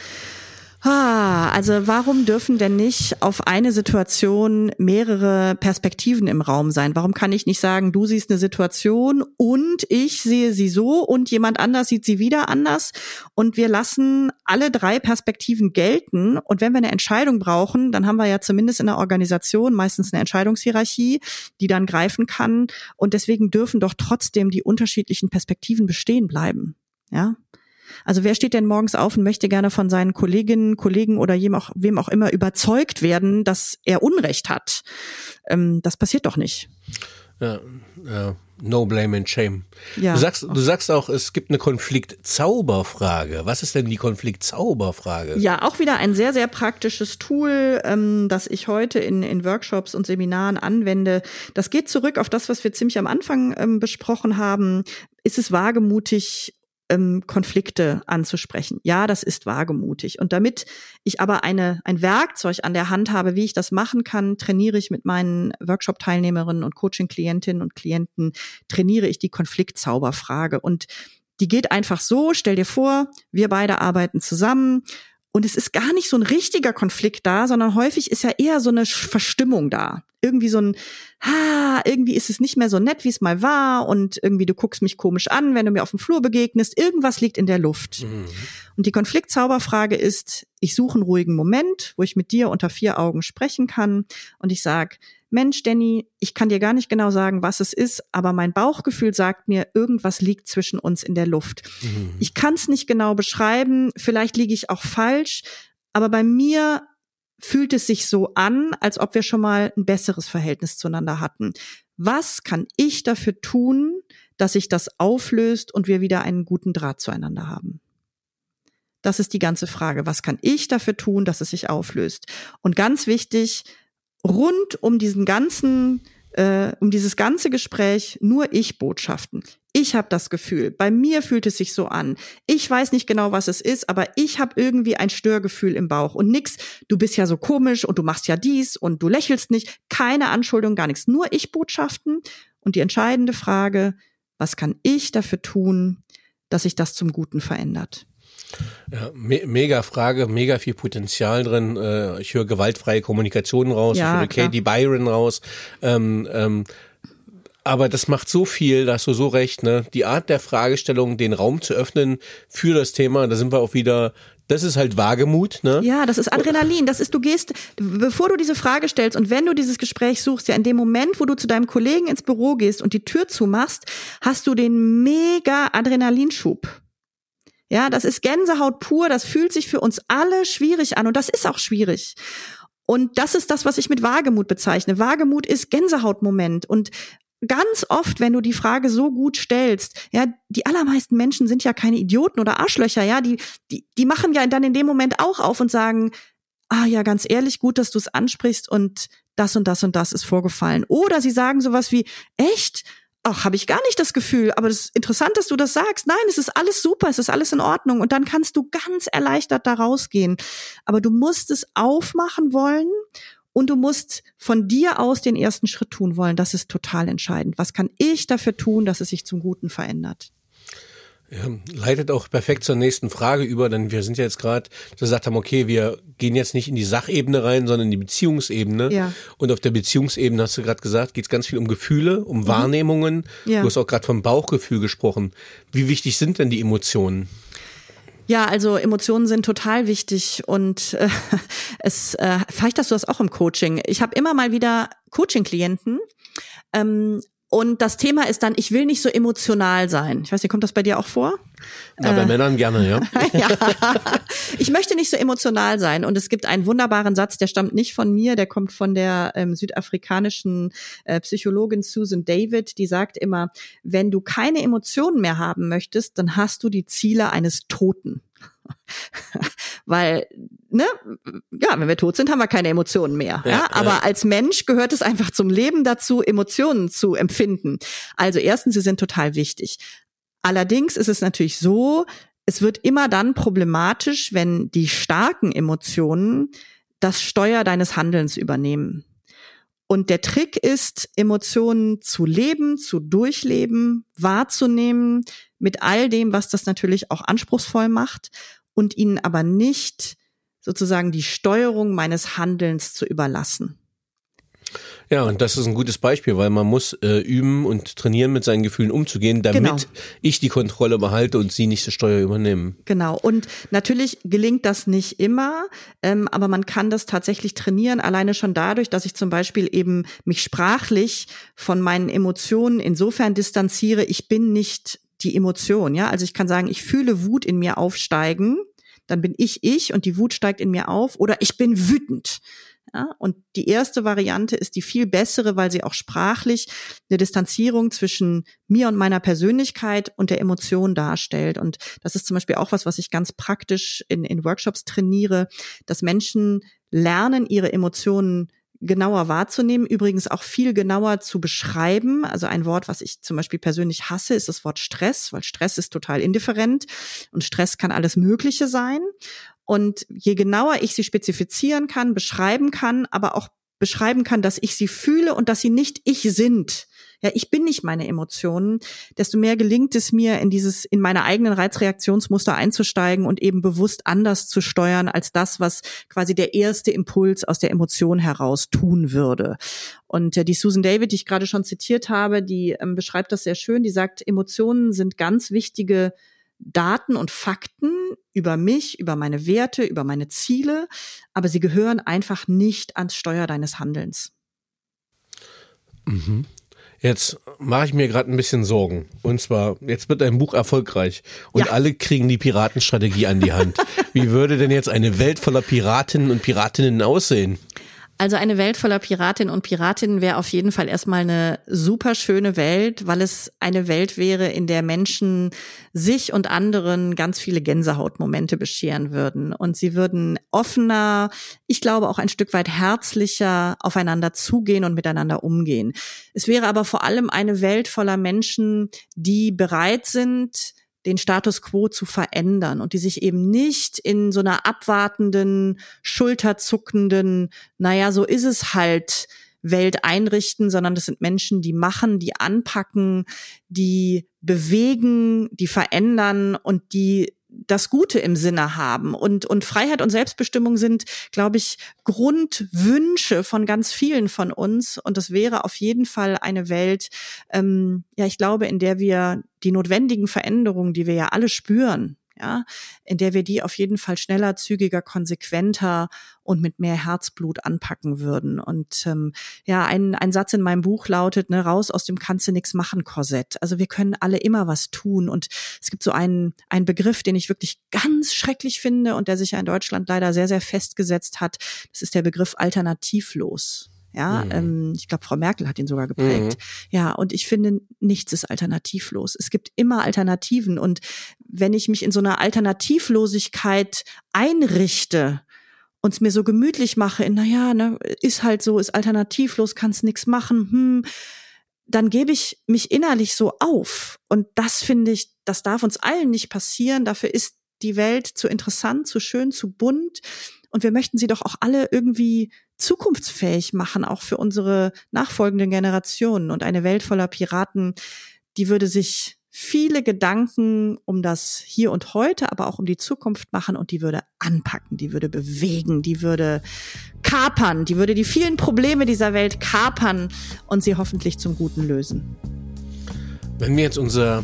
also warum dürfen denn nicht auf eine Situation mehrere Perspektiven im Raum sein? Warum kann ich nicht sagen, du siehst eine Situation und ich sehe sie so und jemand anders sieht sie wieder anders und wir lassen alle drei Perspektiven gelten und wenn wir eine Entscheidung brauchen, dann haben wir ja zumindest in der Organisation meistens eine Entscheidungshierarchie, die dann greifen kann und deswegen dürfen doch trotzdem die unterschiedlichen Perspektiven bestehen bleiben. Ja? Also wer steht denn morgens auf und möchte gerne von seinen Kolleginnen, Kollegen oder wem auch, wem auch immer überzeugt werden, dass er Unrecht hat? Ähm, das passiert doch nicht. Ja, ja. No blame and shame. Ja. Du sagst, du sagst auch, es gibt eine Konfliktzauberfrage. Was ist denn die Konfliktzauberfrage? Ja, auch wieder ein sehr, sehr praktisches Tool, ähm, das ich heute in, in Workshops und Seminaren anwende. Das geht zurück auf das, was wir ziemlich am Anfang ähm, besprochen haben. Ist es wagemutig, ähm, Konflikte anzusprechen. Ja, das ist wagemutig. Und damit ich aber eine, ein Werkzeug an der Hand habe, wie ich das machen kann, trainiere ich mit meinen Workshop-Teilnehmerinnen und Coaching-Klientinnen und Klienten, trainiere ich die Konfliktzauberfrage. Und die geht einfach so, stell dir vor, wir beide arbeiten zusammen und es ist gar nicht so ein richtiger Konflikt da, sondern häufig ist ja eher so eine Verstimmung da. Irgendwie so ein, ha, irgendwie ist es nicht mehr so nett, wie es mal war und irgendwie du guckst mich komisch an, wenn du mir auf dem Flur begegnest. Irgendwas liegt in der Luft. Mhm. Und die Konfliktzauberfrage ist, ich suche einen ruhigen Moment, wo ich mit dir unter vier Augen sprechen kann und ich sag, Mensch, Danny, ich kann dir gar nicht genau sagen, was es ist, aber mein Bauchgefühl sagt mir, irgendwas liegt zwischen uns in der Luft. Mhm. Ich kann es nicht genau beschreiben, vielleicht liege ich auch falsch, aber bei mir fühlt es sich so an, als ob wir schon mal ein besseres Verhältnis zueinander hatten. Was kann ich dafür tun, dass sich das auflöst und wir wieder einen guten Draht zueinander haben? Das ist die ganze Frage. Was kann ich dafür tun, dass es sich auflöst? Und ganz wichtig, rund um diesen ganzen äh, um dieses ganze Gespräch nur Ich-Botschaften. Ich habe das Gefühl, bei mir fühlt es sich so an. Ich weiß nicht genau, was es ist, aber ich habe irgendwie ein Störgefühl im Bauch und nix, du bist ja so komisch und du machst ja dies und du lächelst nicht, keine Anschuldigung, gar nichts, nur Ich-Botschaften und die entscheidende Frage, was kann ich dafür tun, dass sich das zum Guten verändert? Ja, me mega Frage, mega viel Potenzial drin. Äh, ich höre gewaltfreie Kommunikation raus, ja, ich höre Katie Byron raus. Ähm, ähm, aber das macht so viel, da hast du so recht, ne? Die Art der Fragestellung, den Raum zu öffnen für das Thema, da sind wir auch wieder das ist halt Wagemut, ne? Ja, das ist Adrenalin. Das ist, du gehst, bevor du diese Frage stellst und wenn du dieses Gespräch suchst, ja, in dem Moment, wo du zu deinem Kollegen ins Büro gehst und die Tür zumachst, hast du den mega Adrenalinschub. Ja, das ist Gänsehaut pur. Das fühlt sich für uns alle schwierig an und das ist auch schwierig. Und das ist das, was ich mit Wagemut bezeichne. Wagemut ist Gänsehautmoment und ganz oft, wenn du die Frage so gut stellst, ja, die allermeisten Menschen sind ja keine Idioten oder Arschlöcher, ja, die, die, die machen ja dann in dem Moment auch auf und sagen, ah ja, ganz ehrlich, gut, dass du es ansprichst und das und das und das ist vorgefallen. Oder sie sagen sowas wie, echt? Ach, habe ich gar nicht das Gefühl, aber es ist interessant, dass du das sagst. Nein, es ist alles super, es ist alles in Ordnung und dann kannst du ganz erleichtert da rausgehen. Aber du musst es aufmachen wollen und du musst von dir aus den ersten Schritt tun wollen. Das ist total entscheidend. Was kann ich dafür tun, dass es sich zum Guten verändert? Ja, leitet auch perfekt zur nächsten Frage über, denn wir sind ja jetzt gerade gesagt haben, okay, wir gehen jetzt nicht in die Sachebene rein, sondern in die Beziehungsebene. Ja. Und auf der Beziehungsebene hast du gerade gesagt, geht es ganz viel um Gefühle, um mhm. Wahrnehmungen. Ja. Du hast auch gerade vom Bauchgefühl gesprochen. Wie wichtig sind denn die Emotionen? Ja, also Emotionen sind total wichtig und äh, es äh, vielleicht hast du das auch im Coaching. Ich habe immer mal wieder Coaching-Klienten ähm, und das Thema ist dann, ich will nicht so emotional sein. Ich weiß nicht, kommt das bei dir auch vor? Na, bei äh, Männern gerne, ja. ja. Ich möchte nicht so emotional sein. Und es gibt einen wunderbaren Satz, der stammt nicht von mir, der kommt von der ähm, südafrikanischen äh, Psychologin Susan David. Die sagt immer, wenn du keine Emotionen mehr haben möchtest, dann hast du die Ziele eines Toten. Weil, ne, ja, wenn wir tot sind, haben wir keine Emotionen mehr. Ja, ja? Aber ja. als Mensch gehört es einfach zum Leben dazu, Emotionen zu empfinden. Also erstens, sie sind total wichtig. Allerdings ist es natürlich so, es wird immer dann problematisch, wenn die starken Emotionen das Steuer deines Handelns übernehmen. Und der Trick ist, Emotionen zu leben, zu durchleben, wahrzunehmen, mit all dem, was das natürlich auch anspruchsvoll macht und ihnen aber nicht sozusagen die Steuerung meines Handelns zu überlassen. Ja, und das ist ein gutes Beispiel, weil man muss äh, üben und trainieren, mit seinen Gefühlen umzugehen, damit genau. ich die Kontrolle behalte und sie nicht das Steuer übernehmen. Genau. Und natürlich gelingt das nicht immer, ähm, aber man kann das tatsächlich trainieren, alleine schon dadurch, dass ich zum Beispiel eben mich sprachlich von meinen Emotionen insofern distanziere, ich bin nicht die Emotion, ja. Also ich kann sagen, ich fühle Wut in mir aufsteigen, dann bin ich ich und die Wut steigt in mir auf oder ich bin wütend. Ja, und die erste Variante ist die viel bessere, weil sie auch sprachlich eine Distanzierung zwischen mir und meiner Persönlichkeit und der Emotion darstellt. Und das ist zum Beispiel auch was, was ich ganz praktisch in, in Workshops trainiere, dass Menschen lernen, ihre Emotionen genauer wahrzunehmen, übrigens auch viel genauer zu beschreiben. Also ein Wort, was ich zum Beispiel persönlich hasse, ist das Wort Stress, weil Stress ist total indifferent und Stress kann alles Mögliche sein. Und je genauer ich sie spezifizieren kann, beschreiben kann, aber auch beschreiben kann, dass ich sie fühle und dass sie nicht ich sind, ja, ich bin nicht meine Emotionen, desto mehr gelingt es mir, in dieses, in meine eigenen Reizreaktionsmuster einzusteigen und eben bewusst anders zu steuern als das, was quasi der erste Impuls aus der Emotion heraus tun würde. Und äh, die Susan David, die ich gerade schon zitiert habe, die ähm, beschreibt das sehr schön. Die sagt, Emotionen sind ganz wichtige Daten und Fakten über mich, über meine Werte, über meine Ziele, aber sie gehören einfach nicht ans Steuer deines Handelns. Mhm. Jetzt mache ich mir gerade ein bisschen Sorgen. Und zwar, jetzt wird dein Buch erfolgreich und ja. alle kriegen die Piratenstrategie an die Hand. Wie würde denn jetzt eine Welt voller Piratinnen und Piratinnen aussehen? Also eine Welt voller Piratinnen und Piratinnen wäre auf jeden Fall erstmal eine super schöne Welt, weil es eine Welt wäre, in der Menschen sich und anderen ganz viele Gänsehautmomente bescheren würden. Und sie würden offener, ich glaube auch ein Stück weit herzlicher aufeinander zugehen und miteinander umgehen. Es wäre aber vor allem eine Welt voller Menschen, die bereit sind, den Status quo zu verändern und die sich eben nicht in so einer abwartenden, schulterzuckenden, naja, so ist es halt, Welt einrichten, sondern das sind Menschen, die machen, die anpacken, die bewegen, die verändern und die das Gute im Sinne haben. Und, und Freiheit und Selbstbestimmung sind, glaube ich, Grundwünsche von ganz vielen von uns. Und das wäre auf jeden Fall eine Welt, ähm, ja, ich glaube, in der wir die notwendigen Veränderungen, die wir ja alle spüren, ja, in der wir die auf jeden Fall schneller, zügiger, konsequenter und mit mehr Herzblut anpacken würden. Und ähm, ja, ein, ein Satz in meinem Buch lautet, ne, raus aus dem kannst du nix machen Korsett. Also wir können alle immer was tun. Und es gibt so einen, einen Begriff, den ich wirklich ganz schrecklich finde und der sich ja in Deutschland leider sehr, sehr festgesetzt hat. Das ist der Begriff alternativlos. Ja, mhm. ähm, ich glaube, Frau Merkel hat ihn sogar geprägt. Mhm. Ja, und ich finde, nichts ist alternativlos. Es gibt immer Alternativen. Und wenn ich mich in so einer Alternativlosigkeit einrichte, und es mir so gemütlich mache, in, naja, ne, ist halt so, ist alternativlos, kannst nix machen, hm, dann gebe ich mich innerlich so auf. Und das finde ich, das darf uns allen nicht passieren. Dafür ist die Welt zu interessant, zu schön, zu bunt. Und wir möchten sie doch auch alle irgendwie zukunftsfähig machen, auch für unsere nachfolgenden Generationen. Und eine Welt voller Piraten, die würde sich viele Gedanken um das Hier und Heute, aber auch um die Zukunft machen und die würde anpacken, die würde bewegen, die würde kapern, die würde die vielen Probleme dieser Welt kapern und sie hoffentlich zum Guten lösen. Wenn wir jetzt unser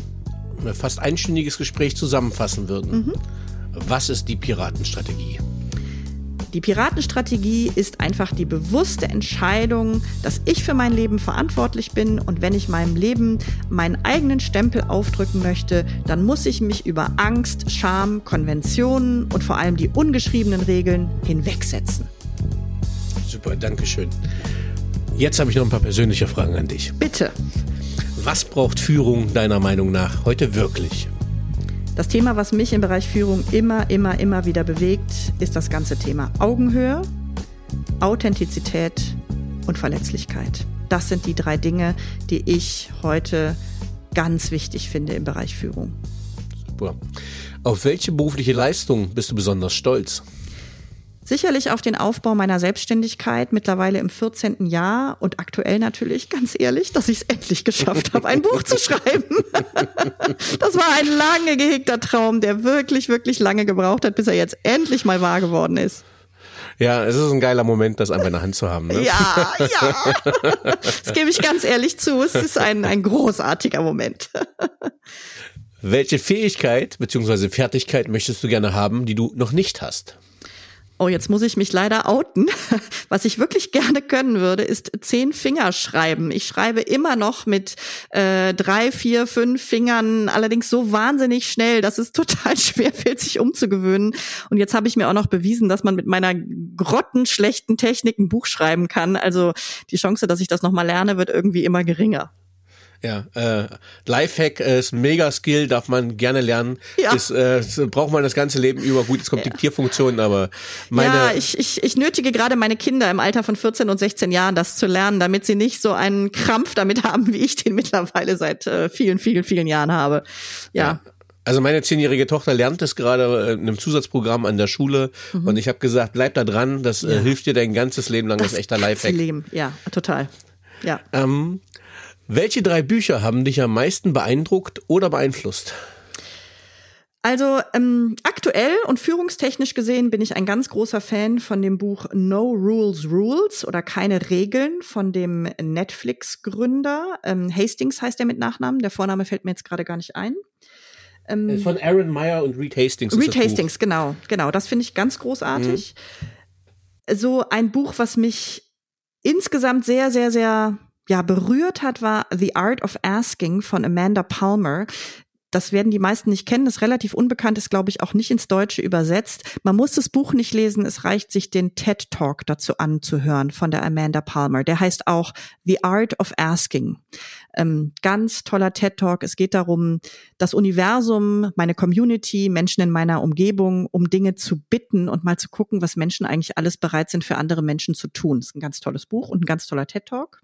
fast einstündiges Gespräch zusammenfassen würden, mhm. was ist die Piratenstrategie? Die Piratenstrategie ist einfach die bewusste Entscheidung, dass ich für mein Leben verantwortlich bin und wenn ich meinem Leben meinen eigenen Stempel aufdrücken möchte, dann muss ich mich über Angst, Scham, Konventionen und vor allem die ungeschriebenen Regeln hinwegsetzen. Super, danke schön. Jetzt habe ich noch ein paar persönliche Fragen an dich. Bitte. Was braucht Führung deiner Meinung nach heute wirklich? Das Thema, was mich im Bereich Führung immer, immer, immer wieder bewegt, ist das ganze Thema Augenhöhe, Authentizität und Verletzlichkeit. Das sind die drei Dinge, die ich heute ganz wichtig finde im Bereich Führung. Super. Auf welche berufliche Leistung bist du besonders stolz? Sicherlich auf den Aufbau meiner Selbstständigkeit, mittlerweile im 14. Jahr und aktuell natürlich, ganz ehrlich, dass ich es endlich geschafft habe, ein Buch zu schreiben. Das war ein lange gehegter Traum, der wirklich, wirklich lange gebraucht hat, bis er jetzt endlich mal wahr geworden ist. Ja, es ist ein geiler Moment, das einfach in der Hand zu haben. Ne? Ja, ja. Das gebe ich ganz ehrlich zu. Es ist ein, ein großartiger Moment. Welche Fähigkeit bzw. Fertigkeit möchtest du gerne haben, die du noch nicht hast? Oh, jetzt muss ich mich leider outen. Was ich wirklich gerne können würde, ist zehn Finger schreiben. Ich schreibe immer noch mit äh, drei, vier, fünf Fingern, allerdings so wahnsinnig schnell, dass es total schwer fällt, sich umzugewöhnen. Und jetzt habe ich mir auch noch bewiesen, dass man mit meiner grottenschlechten Technik ein Buch schreiben kann. Also die Chance, dass ich das nochmal lerne, wird irgendwie immer geringer. Ja, äh, Lifehack ist mega Skill, darf man gerne lernen. Ja. Ist, äh, braucht man das ganze Leben über. Gut, es kommt ja. Diktierfunktionen, aber meine. Ja, ich, ich, ich nötige gerade meine Kinder im Alter von 14 und 16 Jahren, das zu lernen, damit sie nicht so einen Krampf damit haben, wie ich den mittlerweile seit äh, vielen, vielen, vielen Jahren habe. ja. ja. Also meine zehnjährige Tochter lernt es gerade äh, in einem Zusatzprogramm an der Schule mhm. und ich habe gesagt, bleib da dran, das äh, ja. äh, hilft dir dein ganzes Leben lang, das, das ist echter Lifehack. Leben, ja, total. Ja. Ähm, welche drei Bücher haben dich am meisten beeindruckt oder beeinflusst? Also ähm, aktuell und führungstechnisch gesehen bin ich ein ganz großer Fan von dem Buch No Rules Rules oder keine Regeln von dem Netflix-Gründer. Ähm, Hastings heißt er mit Nachnamen. Der Vorname fällt mir jetzt gerade gar nicht ein. Ähm, von Aaron Meyer und Reed Hastings. Reed Hastings, genau, genau. Das finde ich ganz großartig. Mhm. So ein Buch, was mich insgesamt sehr, sehr, sehr ja berührt hat, war The Art of Asking von Amanda Palmer. das werden die meisten nicht kennen, das ist relativ unbekannt, ist, glaube ich, auch nicht ins Deutsche übersetzt. Man muss das Buch nicht lesen, es reicht sich den TED Talk dazu anzuhören von der Amanda Palmer. Der heißt auch The Art of Asking. Ähm, ganz toller TED Talk. Es geht darum, das Universum, meine Community, Menschen in meiner Umgebung, um Dinge zu bitten und mal zu gucken, was Menschen eigentlich alles bereit sind für andere Menschen zu tun. Das ist ein ganz tolles Buch und ein ganz toller TED Talk.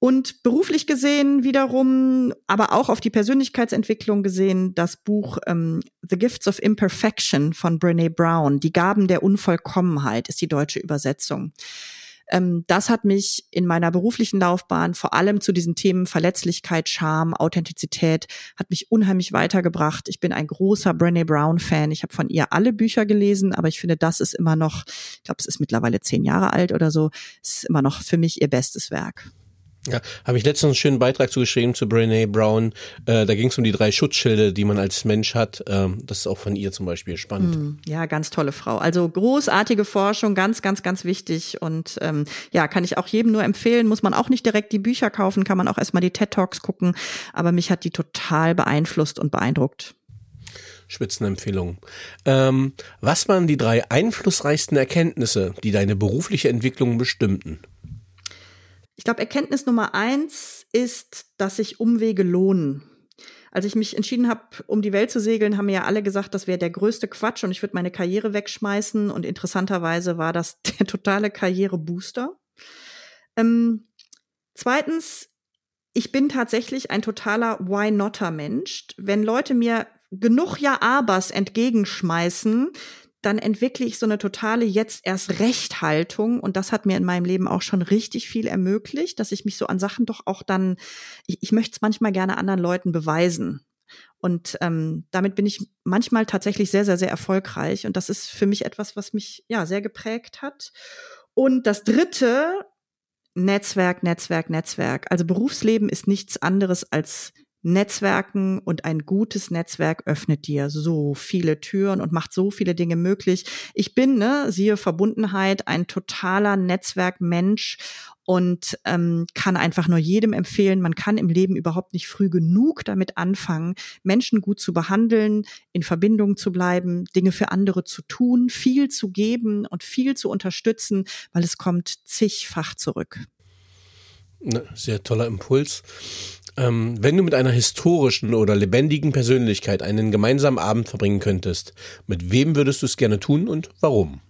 Und beruflich gesehen wiederum, aber auch auf die Persönlichkeitsentwicklung gesehen, das Buch ähm, The Gifts of Imperfection von Brene Brown, Die Gaben der Unvollkommenheit ist die deutsche Übersetzung. Ähm, das hat mich in meiner beruflichen Laufbahn vor allem zu diesen Themen Verletzlichkeit, Charme, Authentizität, hat mich unheimlich weitergebracht. Ich bin ein großer Brene Brown-Fan. Ich habe von ihr alle Bücher gelesen, aber ich finde, das ist immer noch, ich glaube, es ist mittlerweile zehn Jahre alt oder so, ist immer noch für mich ihr bestes Werk. Ja, habe ich letztens einen schönen Beitrag zugeschrieben zu Brene Brown. Äh, da ging es um die drei Schutzschilde, die man als Mensch hat. Ähm, das ist auch von ihr zum Beispiel spannend. Mm, ja, ganz tolle Frau. Also großartige Forschung, ganz, ganz, ganz wichtig. Und ähm, ja, kann ich auch jedem nur empfehlen. Muss man auch nicht direkt die Bücher kaufen, kann man auch erstmal die TED Talks gucken. Aber mich hat die total beeinflusst und beeindruckt. Spitzenempfehlung. Ähm, was waren die drei einflussreichsten Erkenntnisse, die deine berufliche Entwicklung bestimmten? Ich glaube, Erkenntnis Nummer eins ist, dass sich Umwege lohnen. Als ich mich entschieden habe, um die Welt zu segeln, haben mir ja alle gesagt, das wäre der größte Quatsch und ich würde meine Karriere wegschmeißen. Und interessanterweise war das der totale Karrierebooster. Ähm, zweitens, ich bin tatsächlich ein totaler Why-Notter-Mensch. Wenn Leute mir genug Ja-Abers entgegenschmeißen, dann entwickle ich so eine totale jetzt erst Recht-Haltung und das hat mir in meinem Leben auch schon richtig viel ermöglicht, dass ich mich so an Sachen doch auch dann, ich, ich möchte es manchmal gerne anderen Leuten beweisen. Und ähm, damit bin ich manchmal tatsächlich sehr, sehr, sehr erfolgreich. Und das ist für mich etwas, was mich ja sehr geprägt hat. Und das dritte, Netzwerk, Netzwerk, Netzwerk. Also Berufsleben ist nichts anderes als Netzwerken und ein gutes Netzwerk öffnet dir so viele Türen und macht so viele Dinge möglich. Ich bin, ne, siehe Verbundenheit, ein totaler Netzwerkmensch und ähm, kann einfach nur jedem empfehlen, man kann im Leben überhaupt nicht früh genug damit anfangen, Menschen gut zu behandeln, in Verbindung zu bleiben, Dinge für andere zu tun, viel zu geben und viel zu unterstützen, weil es kommt zigfach zurück. Ne, sehr toller Impuls. Ähm, wenn du mit einer historischen oder lebendigen Persönlichkeit einen gemeinsamen Abend verbringen könntest, mit wem würdest du es gerne tun und warum?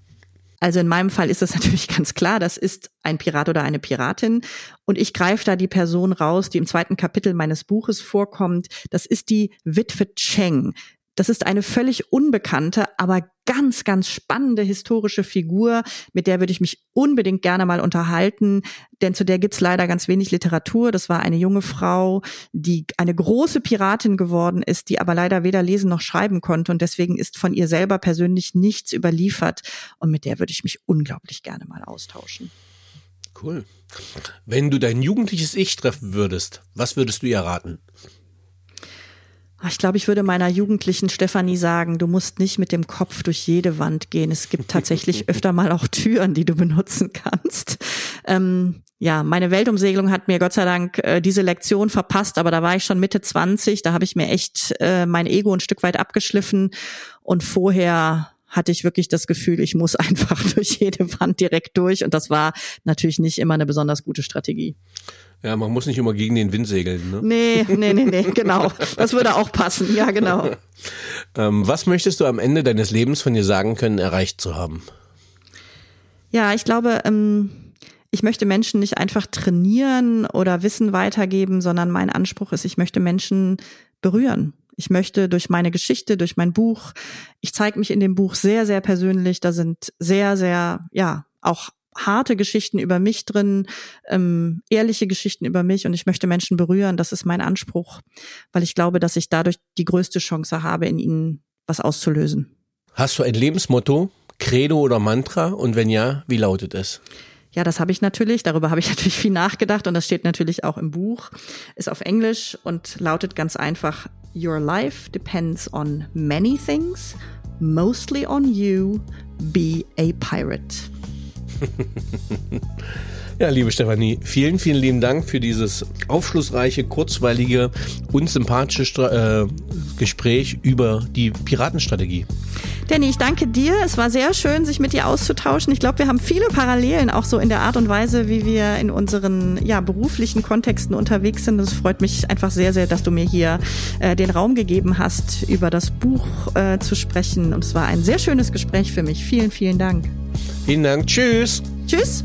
Also in meinem Fall ist das natürlich ganz klar, das ist ein Pirat oder eine Piratin. Und ich greife da die Person raus, die im zweiten Kapitel meines Buches vorkommt. Das ist die Witwe Cheng. Das ist eine völlig unbekannte, aber ganz, ganz spannende historische Figur, mit der würde ich mich unbedingt gerne mal unterhalten, denn zu der gibt's leider ganz wenig Literatur. Das war eine junge Frau, die eine große Piratin geworden ist, die aber leider weder lesen noch schreiben konnte und deswegen ist von ihr selber persönlich nichts überliefert und mit der würde ich mich unglaublich gerne mal austauschen. Cool. Wenn du dein jugendliches Ich treffen würdest, was würdest du ihr raten? Ah, ich glaube, ich würde meiner jugendlichen Stefanie sagen, du musst nicht mit dem Kopf durch jede Wand gehen. Es gibt tatsächlich öfter mal auch Türen, die du benutzen kannst. Ähm, ja, meine Weltumsegelung hat mir Gott sei Dank äh, diese Lektion verpasst, aber da war ich schon Mitte 20, da habe ich mir echt äh, mein Ego ein Stück weit abgeschliffen und vorher hatte ich wirklich das Gefühl, ich muss einfach durch jede Wand direkt durch und das war natürlich nicht immer eine besonders gute Strategie. Ja, man muss nicht immer gegen den Wind segeln. Ne? Nee, nee, nee, nee, genau. Das würde auch passen. Ja, genau. ähm, was möchtest du am Ende deines Lebens von dir sagen können, erreicht zu haben? Ja, ich glaube, ähm, ich möchte Menschen nicht einfach trainieren oder Wissen weitergeben, sondern mein Anspruch ist, ich möchte Menschen berühren. Ich möchte durch meine Geschichte, durch mein Buch, ich zeige mich in dem Buch sehr, sehr persönlich. Da sind sehr, sehr, ja, auch harte Geschichten über mich drin, ähm, ehrliche Geschichten über mich und ich möchte Menschen berühren. Das ist mein Anspruch, weil ich glaube, dass ich dadurch die größte Chance habe, in ihnen was auszulösen. Hast du ein Lebensmotto, Credo oder Mantra? Und wenn ja, wie lautet es? Ja, das habe ich natürlich. Darüber habe ich natürlich viel nachgedacht und das steht natürlich auch im Buch. Ist auf Englisch und lautet ganz einfach: Your life depends on many things, mostly on you. Be a pirate. Ja, liebe Stefanie, vielen, vielen lieben Dank für dieses aufschlussreiche, kurzweilige und sympathische Stra äh, Gespräch über die Piratenstrategie. Danny, ich danke dir. Es war sehr schön, sich mit dir auszutauschen. Ich glaube, wir haben viele Parallelen, auch so in der Art und Weise, wie wir in unseren ja, beruflichen Kontexten unterwegs sind. Es freut mich einfach sehr, sehr, dass du mir hier äh, den Raum gegeben hast, über das Buch äh, zu sprechen. Und es war ein sehr schönes Gespräch für mich. Vielen, vielen Dank. Vielen Dank. Tschüss. Tschüss.